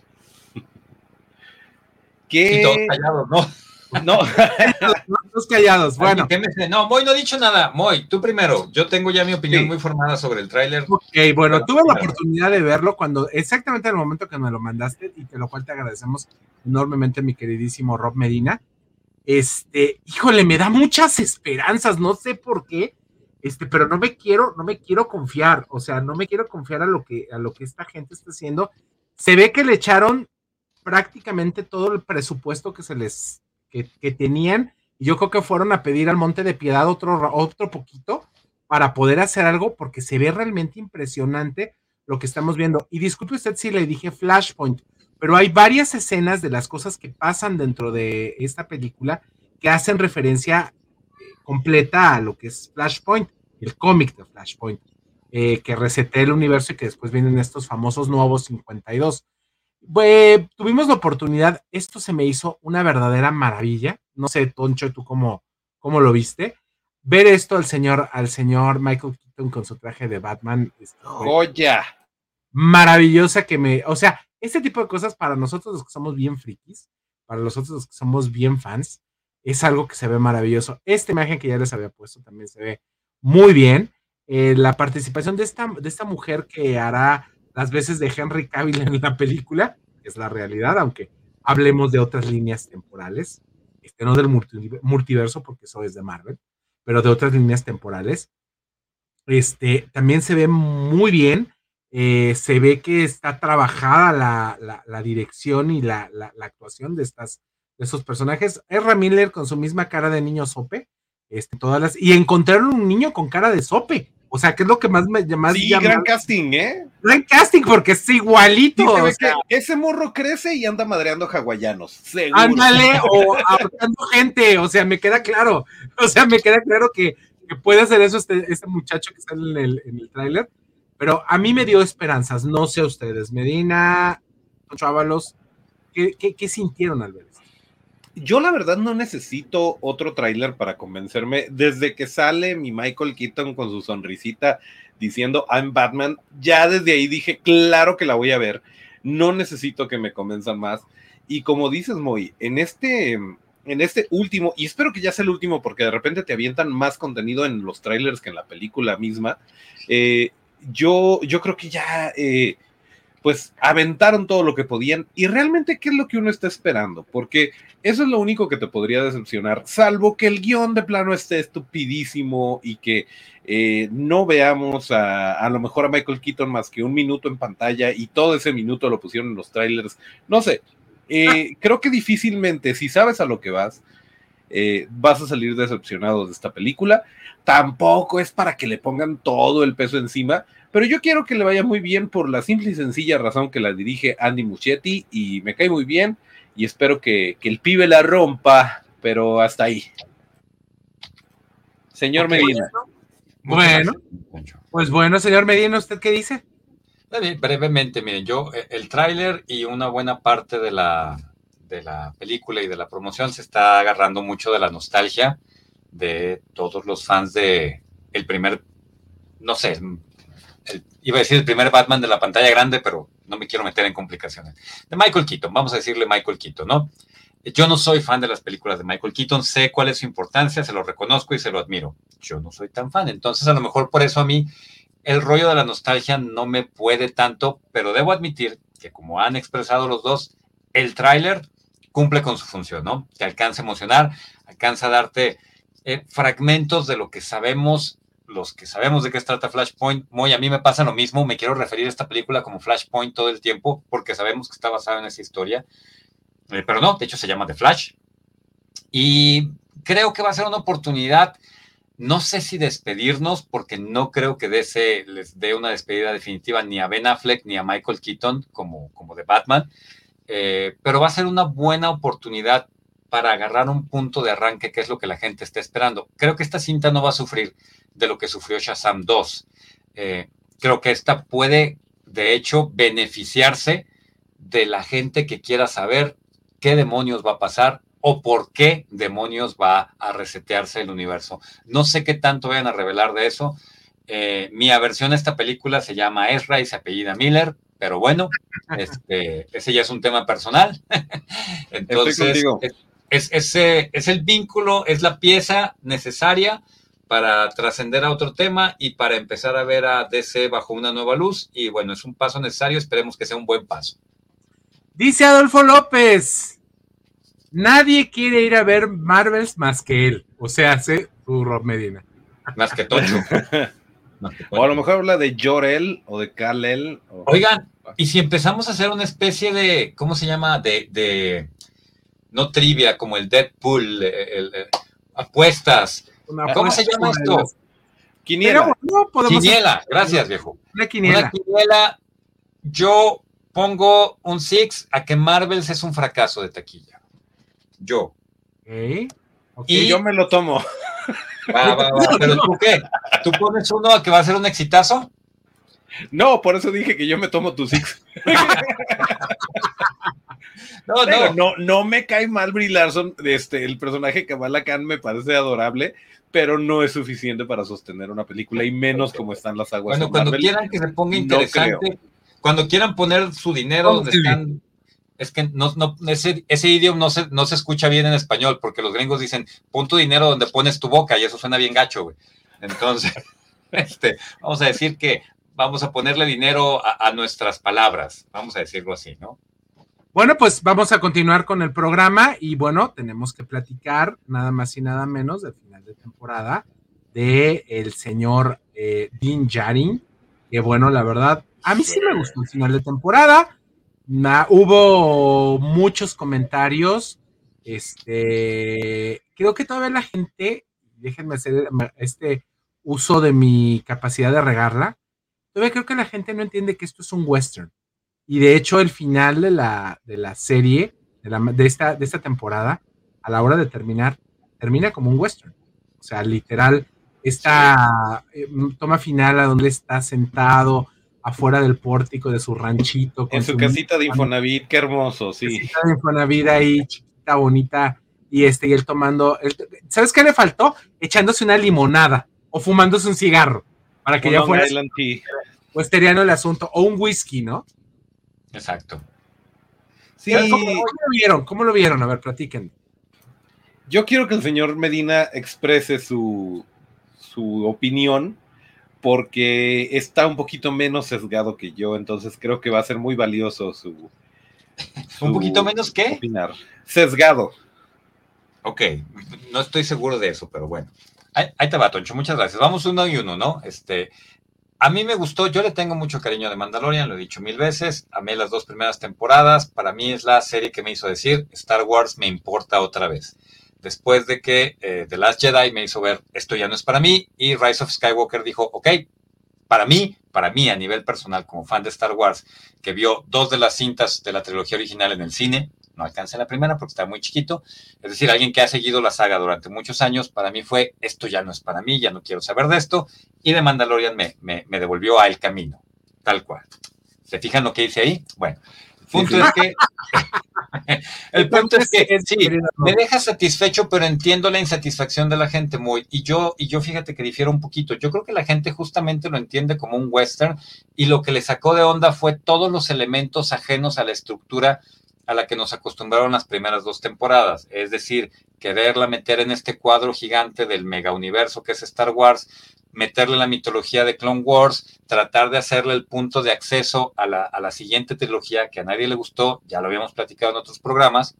¿Qué? todos callados, ¿no? No, todos callados. Bueno. No, Moy no ha dicho nada. Moy, tú primero. Yo tengo ya mi opinión muy formada sobre el tráiler. Ok, bueno, tuve la oportunidad de verlo cuando, exactamente en el momento que me lo mandaste, y de lo cual te agradecemos enormemente, mi queridísimo Rob Medina. Este, híjole, me da muchas esperanzas, no sé por qué, este, pero no me quiero, no me quiero confiar, o sea, no me quiero confiar a lo que, a lo que esta gente está haciendo. Se ve que le echaron prácticamente todo el presupuesto que se les, que, que tenían, y yo creo que fueron a pedir al Monte de Piedad otro, otro poquito para poder hacer algo, porque se ve realmente impresionante lo que estamos viendo. Y disculpe usted si le dije Flashpoint, pero hay varias escenas de las cosas que pasan dentro de esta película que hacen referencia eh, completa a lo que es Flashpoint, el cómic de Flashpoint, eh, que reseté el universo y que después vienen estos famosos nuevos 52. Tuvimos la oportunidad, esto se me hizo una verdadera maravilla. No sé, Toncho, tú cómo, cómo lo viste. Ver esto al señor, al señor Michael Keaton con su traje de Batman. ¡Joya! Maravillosa que me, o sea, este tipo de cosas para nosotros los que somos bien frikis, para nosotros los que somos bien fans, es algo que se ve maravilloso. Esta imagen que ya les había puesto también se ve muy bien. Eh, la participación de esta, de esta mujer que hará las veces de Henry Cavill en la película, es la realidad, aunque hablemos de otras líneas temporales, este, no del multiverso, porque eso es de Marvel, pero de otras líneas temporales. Este, también se ve muy bien, eh, se ve que está trabajada la, dirección y la, actuación de, estas, de estos personajes. Ezra Miller con su misma cara de niño sope, este, todas las, y encontraron un niño con cara de sope. O sea, que es lo que más me llama. Sí, gran casting, ¿eh? Gran casting, porque es igualito. ese morro crece y anda madreando hawaianos. Seguro. Ándale, o ahorcando gente. O sea, me queda claro. O sea, me queda claro que, puede hacer eso este, este, muchacho que está en el, en el tráiler. Pero a mí me dio esperanzas. No sé ustedes. Medina, Chávalos, ¿qué, qué, qué sintieron al ver yo la verdad no necesito otro tráiler para convencerme. Desde que sale mi Michael Keaton con su sonrisita diciendo I'm Batman, ya desde ahí dije, claro que la voy a ver. No necesito que me convenzan más. Y como dices, Moy, en este, en este último, y espero que ya sea el último porque de repente te avientan más contenido en los trailers que en la película misma, eh, yo, yo creo que ya... Eh, pues aventaron todo lo que podían. Y realmente qué es lo que uno está esperando, porque eso es lo único que te podría decepcionar, salvo que el guion de plano esté estupidísimo y que eh, no veamos a, a lo mejor a Michael Keaton más que un minuto en pantalla y todo ese minuto lo pusieron en los trailers, no sé, eh, creo que difícilmente, si sabes a lo que vas, eh, vas a salir decepcionado de esta película. Tampoco es para que le pongan todo el peso encima, pero yo quiero que le vaya muy bien por la simple y sencilla razón que la dirige Andy Muschietti y me cae muy bien y espero que, el pibe la rompa, pero hasta ahí. Señor Medina. Bueno, pues bueno, señor Medina, ¿usted qué dice? Brevemente, miren, yo eh, el tráiler y una buena parte de la, de la película y de la promoción se está agarrando mucho de la nostalgia de todos los fans de el primer, no sé, iba a decir el primer Batman de la pantalla grande, pero no me quiero meter en complicaciones. De Michael Keaton, vamos a decirle Michael Keaton, ¿no? Yo no soy fan de las películas de Michael Keaton, sé cuál es su importancia, se lo reconozco y se lo admiro. Yo no soy tan fan, entonces a lo mejor por eso a mí el rollo de la nostalgia no me puede tanto, pero debo admitir que como han expresado los dos, el tráiler cumple con su función, ¿no? Te alcanza a emocionar, alcanza a darte eh, fragmentos de lo que sabemos los que sabemos de qué se trata Flashpoint, muy a mí me pasa lo mismo, me quiero referir a esta película como Flashpoint todo el tiempo, porque sabemos que está basada en esa historia, eh, pero no, de hecho se llama The Flash. Y creo que va a ser una oportunidad, no sé si despedirnos, porque no creo que DC les dé una despedida definitiva ni a Ben Affleck ni a Michael Keaton como, como de Batman, eh, pero va a ser una buena oportunidad para agarrar un punto de arranque que es lo que la gente está esperando. Creo que esta cinta no va a sufrir de lo que sufrió Shazam 2. Eh, creo que esta puede, de hecho, beneficiarse de la gente que quiera saber qué demonios va a pasar o por qué demonios va a resetearse el universo. No sé qué tanto vayan a revelar de eso. Eh, mi aversión a esta película se llama Ezra y se apellida Miller, pero bueno, este, ese ya es un tema personal. Entonces, es, es, el vínculo, es la pieza necesaria para trascender a otro tema y para empezar a ver a DC bajo una nueva luz. Y bueno, es un paso necesario, esperemos que sea un buen paso. Dice Adolfo López, nadie quiere ir a ver Marvels más que él, o sea, hace tu Rob Medina. Más que Tocho. o a lo mejor habla de Jorel o de Kalel. Oigan, y si empezamos a hacer una especie de, ¿cómo se llama? De, de no trivia, como el Deadpool, el, apuestas ¿Cómo se llama esto? Quiniela. quiniela, gracias, viejo. Una quiniela. Una quiniela. Yo pongo un six a que Marvels es un fracaso de taquilla. Yo. Y yo me lo tomo. Va, va, va. ¿Pero tú qué? ¿Tú pones uno a que va a ser un exitazo? No, por eso dije que yo me tomo tu six. no, no. no, no me cae mal Brie Larson. Este, el personaje Kamala Khan me parece adorable, pero no es suficiente para sostener una película y menos como están las aguas. Bueno, cuando quieran que se ponga interesante, cuando quieran poner su dinero donde están. Es que no, no, ese, ese idioma no se, no se escucha bien en español, porque los gringos dicen, pon tu dinero donde pones tu boca, y eso suena bien gacho, güey. Entonces, este, vamos a decir que vamos a ponerle dinero a, nuestras palabras, vamos a decirlo así, ¿no? Bueno, pues vamos a continuar con el programa y bueno, tenemos que platicar nada más y nada menos del final de temporada de el señor eh, Dean Jarin, que bueno, la verdad, a mí sí me gustó el final de temporada. hubo muchos comentarios. Este, creo que todavía la gente, déjenme hacer este uso de mi capacidad de regarla. Todavía creo que la gente no entiende que esto es un western. Y de hecho, el final de la, de la serie, de, esta, de esta temporada, a la hora de terminar, termina como un western. O sea, literal, esta eh, toma final a donde está sentado afuera del pórtico de su ranchito. en su, casita de Infonavit, qué hermoso, sí. Casita de Infonavit ahí, chiquita, bonita, y este, y él tomando, ¿sabes qué le faltó? Echándose una limonada o fumándose un cigarro, para que ya fuera westeriano el asunto, o un whisky, ¿no? Exacto. Sí. ¿Cómo, lo vieron? ¿Cómo lo vieron? A ver, platiquen. Yo quiero que el señor Medina exprese su, su opinión porque está un poquito menos sesgado que yo, entonces creo que va a ser muy valioso su... ¿Un poquito menos qué? Opinar. Sesgado. Ok, no estoy seguro de eso, pero bueno. Ahí, te va, Toncho, muchas gracias. Vamos uno y uno, ¿no? Este, a mí me gustó, yo le tengo mucho cariño de Mandalorian, lo he dicho mil veces, amé las dos primeras temporadas, para mí es la serie que me hizo decir, Star Wars me importa otra vez. Después de que eh, The Last Jedi me hizo ver esto ya no es para mí y Rise of Skywalker dijo, ok, para mí, para mí a nivel personal como fan de Star Wars, que vio dos de las cintas de la trilogía original en el cine, no alcancé la primera porque está muy chiquito, es decir, alguien que ha seguido la saga durante muchos años, para mí fue, esto ya no es para mí, ya no quiero saber de esto, y de Mandalorian me, me, me devolvió a el camino, tal cual. ¿Se fijan lo que dice ahí? Bueno, el punto es que el punto es que sí, me deja satisfecho, pero entiendo la insatisfacción de la gente muy. Y yo, y yo fíjate que difiero un poquito. Yo creo que la gente justamente lo entiende como un western y lo que le sacó de onda fue todos los elementos ajenos a la estructura a la que nos acostumbraron las primeras dos temporadas. Es decir, quererla meter en este cuadro gigante del mega universo que es Star Wars, meterle la mitología de Clone Wars, tratar de hacerle el punto de acceso a la, siguiente trilogía que a nadie le gustó, ya lo habíamos platicado en otros programas,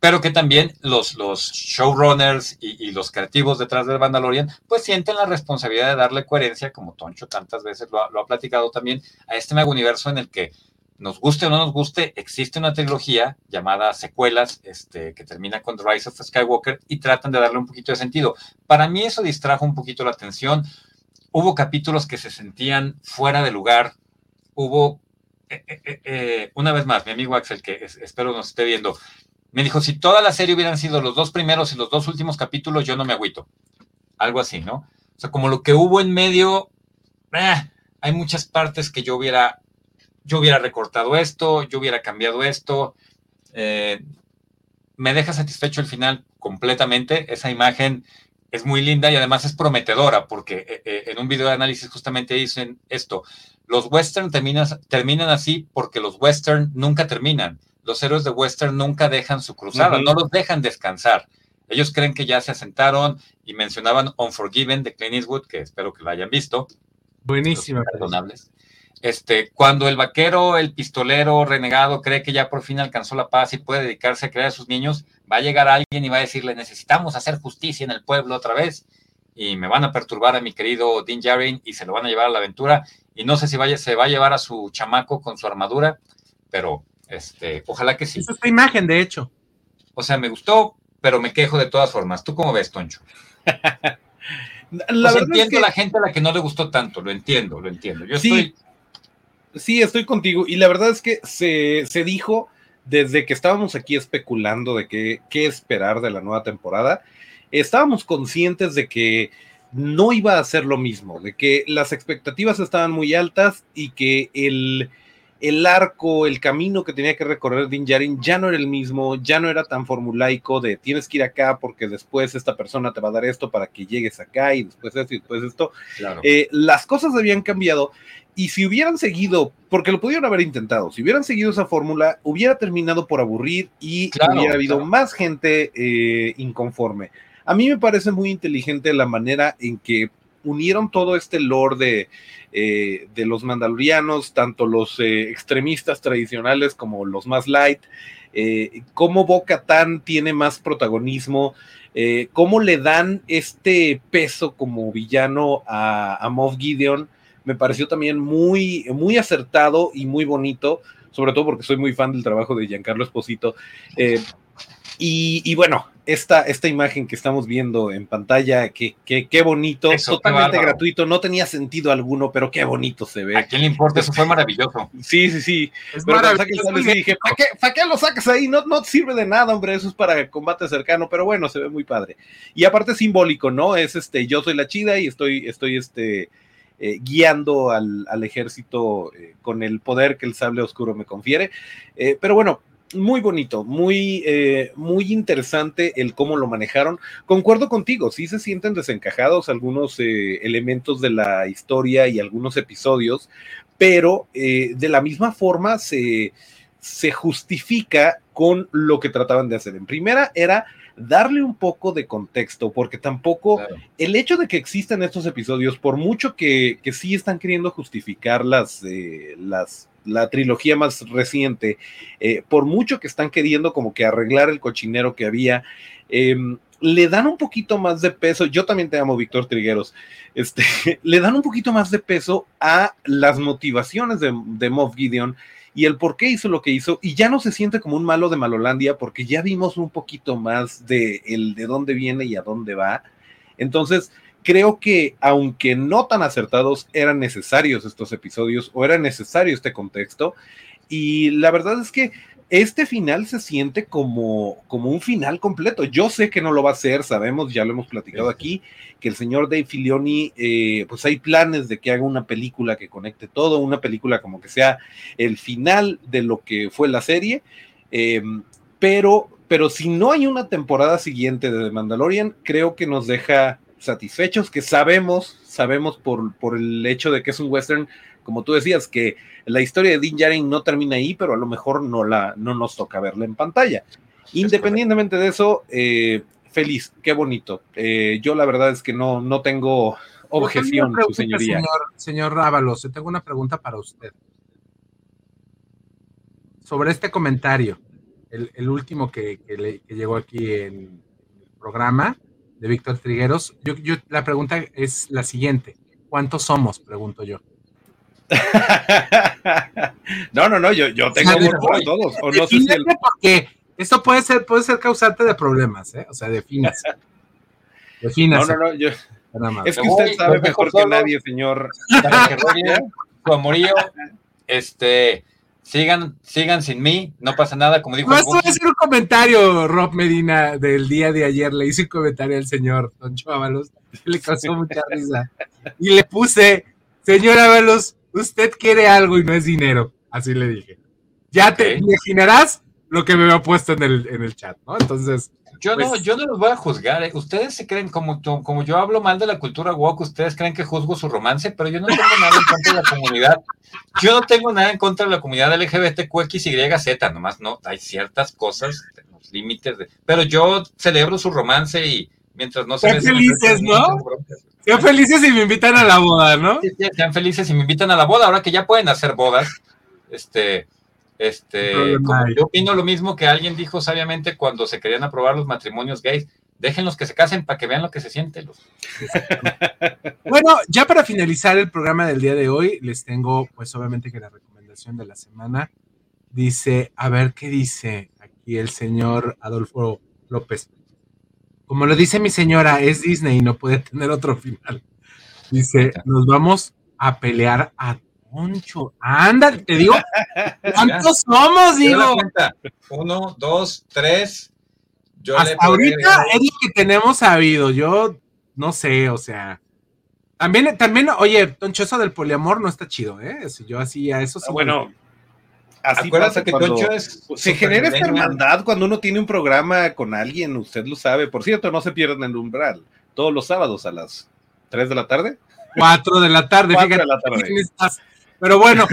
pero que también los, los showrunners y, los creativos detrás del Mandalorian, pues sienten la responsabilidad de darle coherencia, como Toncho tantas veces lo ha, platicado también, a este nuevo universo en el que nos guste o no nos guste, existe una trilogía llamada Secuelas, este, que termina con The Rise of Skywalker y tratan de darle un poquito de sentido. Para mí eso distrajo un poquito la atención. Hubo capítulos que se sentían fuera de lugar. Hubo, eh, eh, eh, una vez más, mi amigo Axel, que espero nos esté viendo, me dijo, si toda la serie hubieran sido los dos primeros y los dos últimos capítulos, yo no me agüito. Algo así, ¿no? O sea, como lo que hubo en medio, hay muchas partes que yo hubiera yo hubiera recortado esto, yo hubiera cambiado esto. Eh, me deja satisfecho el final completamente. Esa imagen es muy linda y además es prometedora porque eh, eh, en un video de análisis justamente dicen esto. Los western terminan, terminan así porque los western nunca terminan. Los héroes de western nunca dejan su cruzada, no los dejan descansar. Ellos creen que ya se asentaron y mencionaban Unforgiven de Clint Eastwood, que espero que lo hayan visto. Buenísimo. Perdonables. Este, cuando el vaquero, el pistolero renegado cree que ya por fin alcanzó la paz y puede dedicarse a crear a sus niños, va a llegar alguien y va a decirle, necesitamos hacer justicia en el pueblo otra vez y me van a perturbar a mi querido Dean Jarin y se lo van a llevar a la aventura y no sé si vaya, se va a llevar a su chamaco con su armadura, pero este, ojalá que sí. Es esta imagen, de hecho. O sea, me gustó, pero me quejo de todas formas. ¿Tú cómo ves, Toncho? la entiendo la gente a la que no le gustó tanto, lo entiendo, lo entiendo. Yo estoy Sí, estoy contigo. Y la verdad es que se, se dijo desde que estábamos aquí especulando de qué, qué esperar de la nueva temporada, estábamos conscientes de que no iba a ser lo mismo, de que las expectativas estaban muy altas y que el, el arco, el camino que tenía que recorrer Din Djarin ya no era el mismo, ya no era tan formulaico de tienes que ir acá porque después esta persona te va a dar esto para que llegues acá y después esto y después esto. Eh, las cosas habían cambiado y si hubieran seguido, porque lo pudieron haber intentado, si hubieran seguido esa fórmula, hubiera terminado por aburrir y hubiera habido más gente eh, inconforme. A mí me parece muy inteligente la manera en que unieron todo este lore de, eh, los mandalorianos, tanto los eh, extremistas tradicionales como los más light, eh, cómo Boca Tan tiene más protagonismo, cómo le dan este peso como villano a, a Moff Gideon, me pareció también muy, muy acertado y muy bonito, sobre todo porque soy muy fan del trabajo de Giancarlo Esposito. Y, bueno, esta, esta imagen que estamos viendo en pantalla, qué que, que bonito, Eso, totalmente gratuito, no tenía sentido alguno, pero qué bonito se ve. ¿A quién le importa? Eso fue maravilloso. Sí, sí, sí. Es pero maravilloso. Sales, dije, ¿para qué, ¿para qué lo sacas ahí? No, no sirve de nada, hombre, eso es para combate cercano, pero bueno, se ve muy padre. Y aparte simbólico, ¿no? Es este, yo soy la chida y estoy, estoy este, eh, guiando al, al ejército eh, con el poder que el sable oscuro me confiere. Eh, pero bueno, muy bonito, muy, eh, muy interesante el cómo lo manejaron. Concuerdo contigo, sí se sienten desencajados algunos eh, elementos de la historia y algunos episodios, pero eh, de la misma forma se, se justifica con lo que trataban de hacer. En primera era darle un poco de contexto, porque tampoco claro. el hecho de que existan estos episodios, por mucho que, que sí están queriendo justificar las, eh, las la trilogía más reciente, eh, por mucho que están queriendo como que arreglar el cochinero que había, eh, le dan un poquito más de peso, yo también te amo, Víctor Trigueros, este, le dan un poquito más de peso a las motivaciones de, de Moff Gideon y el por qué hizo lo que hizo, y ya no se siente como un malo de Malolandia, porque ya vimos un poquito más de el de dónde viene y a dónde va. Entonces, creo que aunque no tan acertados, eran necesarios estos episodios o era necesario este contexto. Y la verdad es que este final se siente como, como un final completo. Yo sé que no lo va a ser, sabemos, ya lo hemos platicado aquí, que el señor Dave Filioni, eh, pues hay planes de que haga una película que conecte todo, una película como que sea el final de lo que fue la serie, eh, pero, pero si no hay una temporada siguiente de The Mandalorian, creo que nos deja satisfechos, que sabemos, sabemos por, por el hecho de que es un western, como tú decías, que la historia de Dean Djarin no termina ahí, pero a lo mejor no, la, no nos toca verla en pantalla. Independientemente de eso, eh, feliz, qué bonito. Eh, yo la verdad es que no, no tengo objeción, su señoría. Señor, señor Rábalos, tengo una pregunta para usted. Sobre este comentario, el, el último que, que, le, que, llegó aquí en el programa de Víctor Trigueros, yo, yo, la pregunta es la siguiente. ¿Cuántos somos? Pregunto yo. no, no, no, yo, yo tengo amor por todos. O no sé si el... porque esto puede ser, puede ser causante de problemas, ¿eh? O sea, defínase. defínase. No, no, no, yo. Es que usted sabe mejor que nadie, señor. Su amorío, este, sigan, sigan sin mí, no pasa nada, como dijo. No, esto va a ser un comentario, Rob Medina, del día de ayer. Le hice un comentario al señor Don Chávalos, le causó mucha risa. Y le puse, señor Ábalos, usted quiere algo y no es dinero. Así le dije. Ya te imaginarás lo que me había puesto en el, en el chat, ¿no? Entonces. Yo pues, no, yo no los voy a juzgar. ¿eh? Ustedes se creen, como, como yo hablo mal de la cultura woke, ustedes creen que juzgo su romance, pero yo no tengo nada en contra de la comunidad. Yo no tengo nada en contra de la comunidad LGBTQXYZ, nomás no, hay ciertas cosas, los límites, de, pero yo celebro su romance y mientras no se Sean felices, ¿no? Sean felices y me invitan a la boda, ¿no? Sí, sí, sean felices y me invitan a la boda, ahora que ya pueden hacer bodas, este, este, como yo opino lo mismo que alguien dijo sabiamente cuando se querían aprobar los matrimonios gays, déjenlos que se casen para que vean lo que se siente. Los... bueno, ya para finalizar el programa del día de hoy, les tengo, pues obviamente que la recomendación de la semana dice, a ver qué dice aquí el señor Adolfo López. Como lo dice mi señora, es Disney y no puede tener otro final. Dice, nos vamos a pelear a Poncho. Anda, te digo, ¿cuántos somos? Digo. Uno, dos, tres. Yo Hasta ahorita es lo que tenemos sabido. Yo no sé, o sea. También, también, oye, Toncho, eso del poliamor no está chido, ¿eh? Si yo así a eso sí. Bueno, así pasa que Toncho es. Se genera esta hermandad cuando uno tiene un programa con alguien, usted lo sabe. Por cierto, no se pierdan el umbral. Todos los sábados a las 3 de la tarde. 4 de la tarde, fíjate. De la tarde. Pero bueno,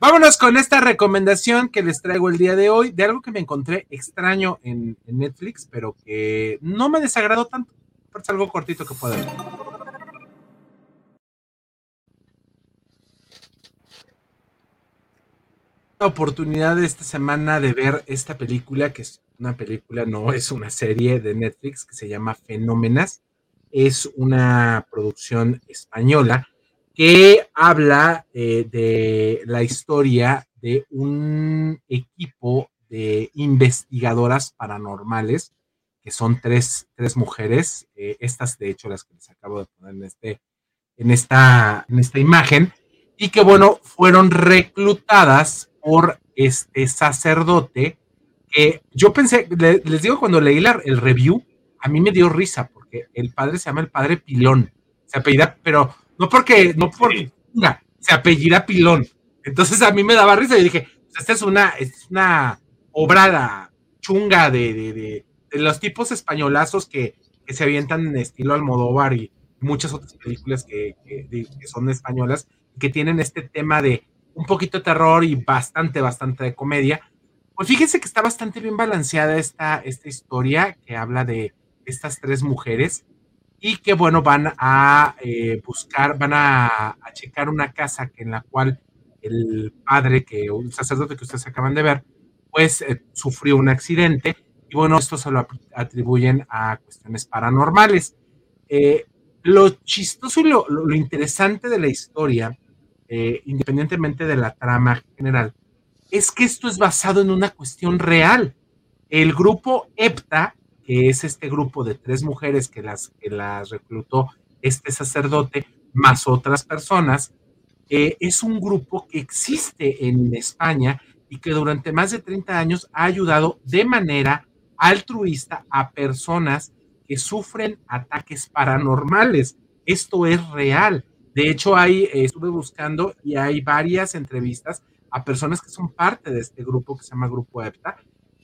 vámonos con esta recomendación que les traigo el día de hoy, de algo que me encontré extraño en, Netflix, pero que no me desagradó tanto. Es algo cortito que pueda. ver. La oportunidad de esta semana de ver esta película, que es una película, no es una serie de Netflix que se llama Fenómenas. Es una producción española que habla eh, de la historia de un equipo de investigadoras paranormales, que son tres, tres mujeres, eh, estas de hecho las que les acabo de poner en, este, en, esta, en esta imagen, y que bueno, fueron reclutadas por este sacerdote que yo pensé, les digo, cuando leí el review, a mí me dio risa, porque el padre se llama el padre Pilón, se apellida, pero no porque, no porque, se apellida Pilón. Entonces a mí me daba risa y dije, pues, esta es una, es una obra chunga de, de, de, los tipos españolazos que, que, se avientan en estilo Almodóvar y muchas otras películas que, que, son españolas que tienen este tema de un poquito de terror y bastante, bastante de comedia. Pues fíjense que está bastante bien balanceada esta, esta historia que habla de estas tres mujeres y que bueno, van a eh, buscar, van a, checar una casa en la cual el padre, que un sacerdote que ustedes acaban de ver, pues eh, sufrió un accidente y bueno, esto se lo atribuyen a cuestiones paranormales. Eh, lo chistoso y lo, lo, interesante de la historia, independientemente de la trama general, es que esto es basado en una cuestión real. El grupo EPTA, que es este grupo de tres mujeres que las, que las reclutó este sacerdote, más otras personas, es un grupo que existe en España y que durante más de 30 años ha ayudado de manera altruista a personas que sufren ataques paranormales. Esto es real. De hecho, hay, eh, estuve buscando y hay varias entrevistas a personas que son parte de este grupo que se llama Grupo EPTA.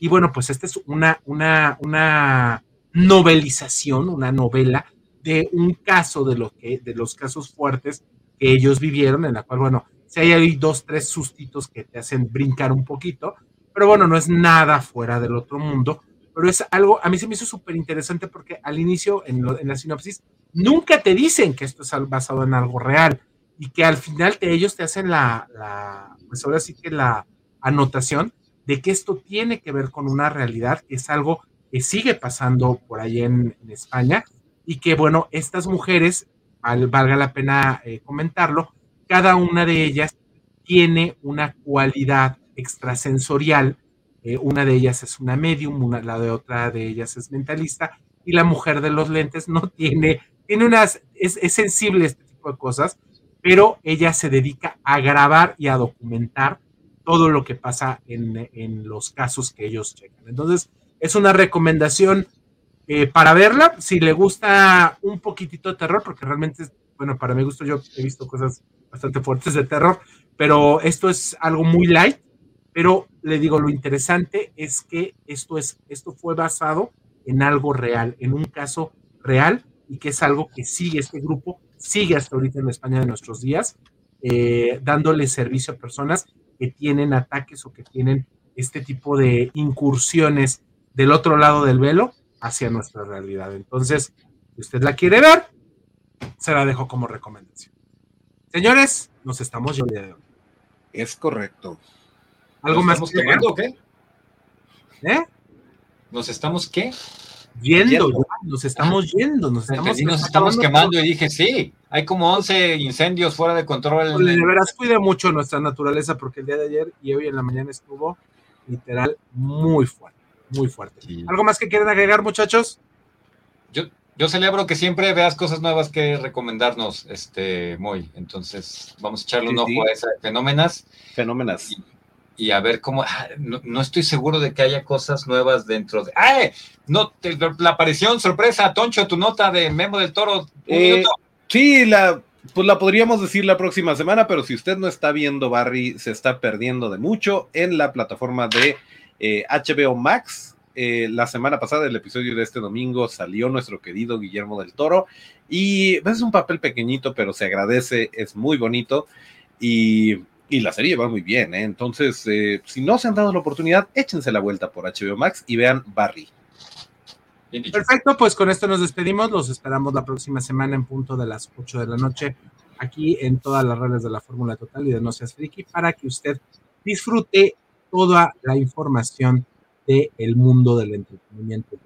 Y bueno, pues esta es una, una, una novelización, una novela de un caso de, lo de los casos fuertes que ellos vivieron, en la cual, bueno, si hay ahí dos, tres sustitos que te hacen brincar un poquito, pero bueno, no es nada fuera del otro mundo, pero es algo, a mí se me hizo súper interesante porque al inicio, en, la sinopsis, nunca te dicen que esto es basado en algo real y que al final te, ellos te hacen la, pues ahora sí que la anotación de que esto tiene que ver con una realidad, que es algo que sigue pasando por ahí en, España y que bueno, estas mujeres valga la pena eh, comentarlo, cada una de ellas tiene una cualidad extrasensorial. Eh, una de ellas es una medium, una, la de otra de ellas es mentalista, y la mujer de los lentes no tiene, tiene unas, es, es sensible a este tipo de cosas, pero ella se dedica a grabar y a documentar todo lo que pasa en, en los casos que ellos checan. Entonces, es una recomendación eh, para verla, si le gusta un poquitito de terror, porque realmente, bueno, para mi gusto yo he visto cosas bastante fuertes de terror, pero esto es algo muy light, pero le digo, lo interesante es que esto, es, esto fue basado en algo real, en un caso real, y que es algo que sigue este grupo, sigue hasta ahorita en España de nuestros días, eh, dándole servicio a personas que tienen ataques o que tienen este tipo de incursiones del otro lado del velo hacia nuestra realidad. Entonces, si usted la quiere ver, se la dejo como recomendación. Señores, nos estamos yendo. Es correcto. ¿Algo más? ¿Estamos quemando o qué? ¿Eh? ¿Nos estamos qué? Yendo, nos estamos yendo, nos estamos, nos estamos quemando y dije, sí, hay como 11 incendios fuera de control. De veras, cuide mucho nuestra naturaleza porque el día de ayer y hoy en la mañana estuvo literal muy fuerte muy fuerte. ¿Algo más que quieren agregar, muchachos? Yo, yo celebro que siempre veas cosas nuevas que recomendarnos, este, muy. Entonces, vamos a echarle un ojo a esas fenómenas. Fenómenas. Y, a ver cómo. Ah, no, estoy seguro de que haya cosas nuevas dentro de. ¡Ay! No, la aparición, sorpresa, Toncho, tu nota de Memo del Toro. Eh, sí, la, pues la podríamos decir la próxima semana, pero si usted no está viendo Barry, se está perdiendo de mucho en la plataforma de HBO eh, Max. Eh, la semana pasada, el episodio de este domingo, salió nuestro querido Guillermo del Toro. Y pues, es un papel pequeñito, pero se agradece, es muy bonito. Y, y la serie va muy bien. ¿eh? Entonces, si no se han dado la oportunidad, échense la vuelta por HBO Max y vean Barry. Perfecto, pues con esto nos despedimos. Los esperamos la próxima semana en punto de las 8 de la noche aquí en todas las redes de la Fórmula Total y de No Seas Friki para que usted disfrute toda la información del mundo del entretenimiento.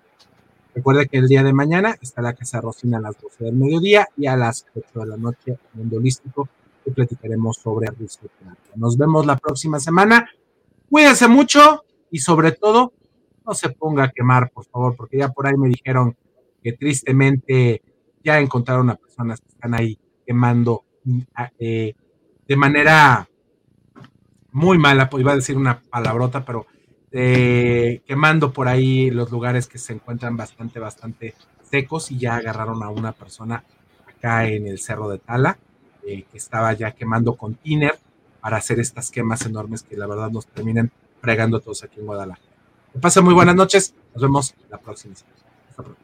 Recuerde que el día de mañana está la Casa Rosina a las 12 del mediodía y a las 8 de la noche Mundo Holístico que platicaremos sobre risoterapia. Nos vemos la próxima semana. Cuídense mucho y sobre todo no se ponga a quemar, por favor, porque ya por ahí me dijeron que tristemente ya encontraron a personas que están ahí quemando eh, de manera muy mala, pues iba a decir una palabrota, pero eh, quemando por ahí los lugares que se encuentran bastante, bastante secos y ya agarraron a una persona acá en el cerro de Tala, eh, que estaba ya quemando con tiner para hacer estas quemas enormes que la verdad nos terminan fregando todos aquí en Guadalajara. Que pasen muy buenas noches, nos vemos la próxima. Hasta pronto.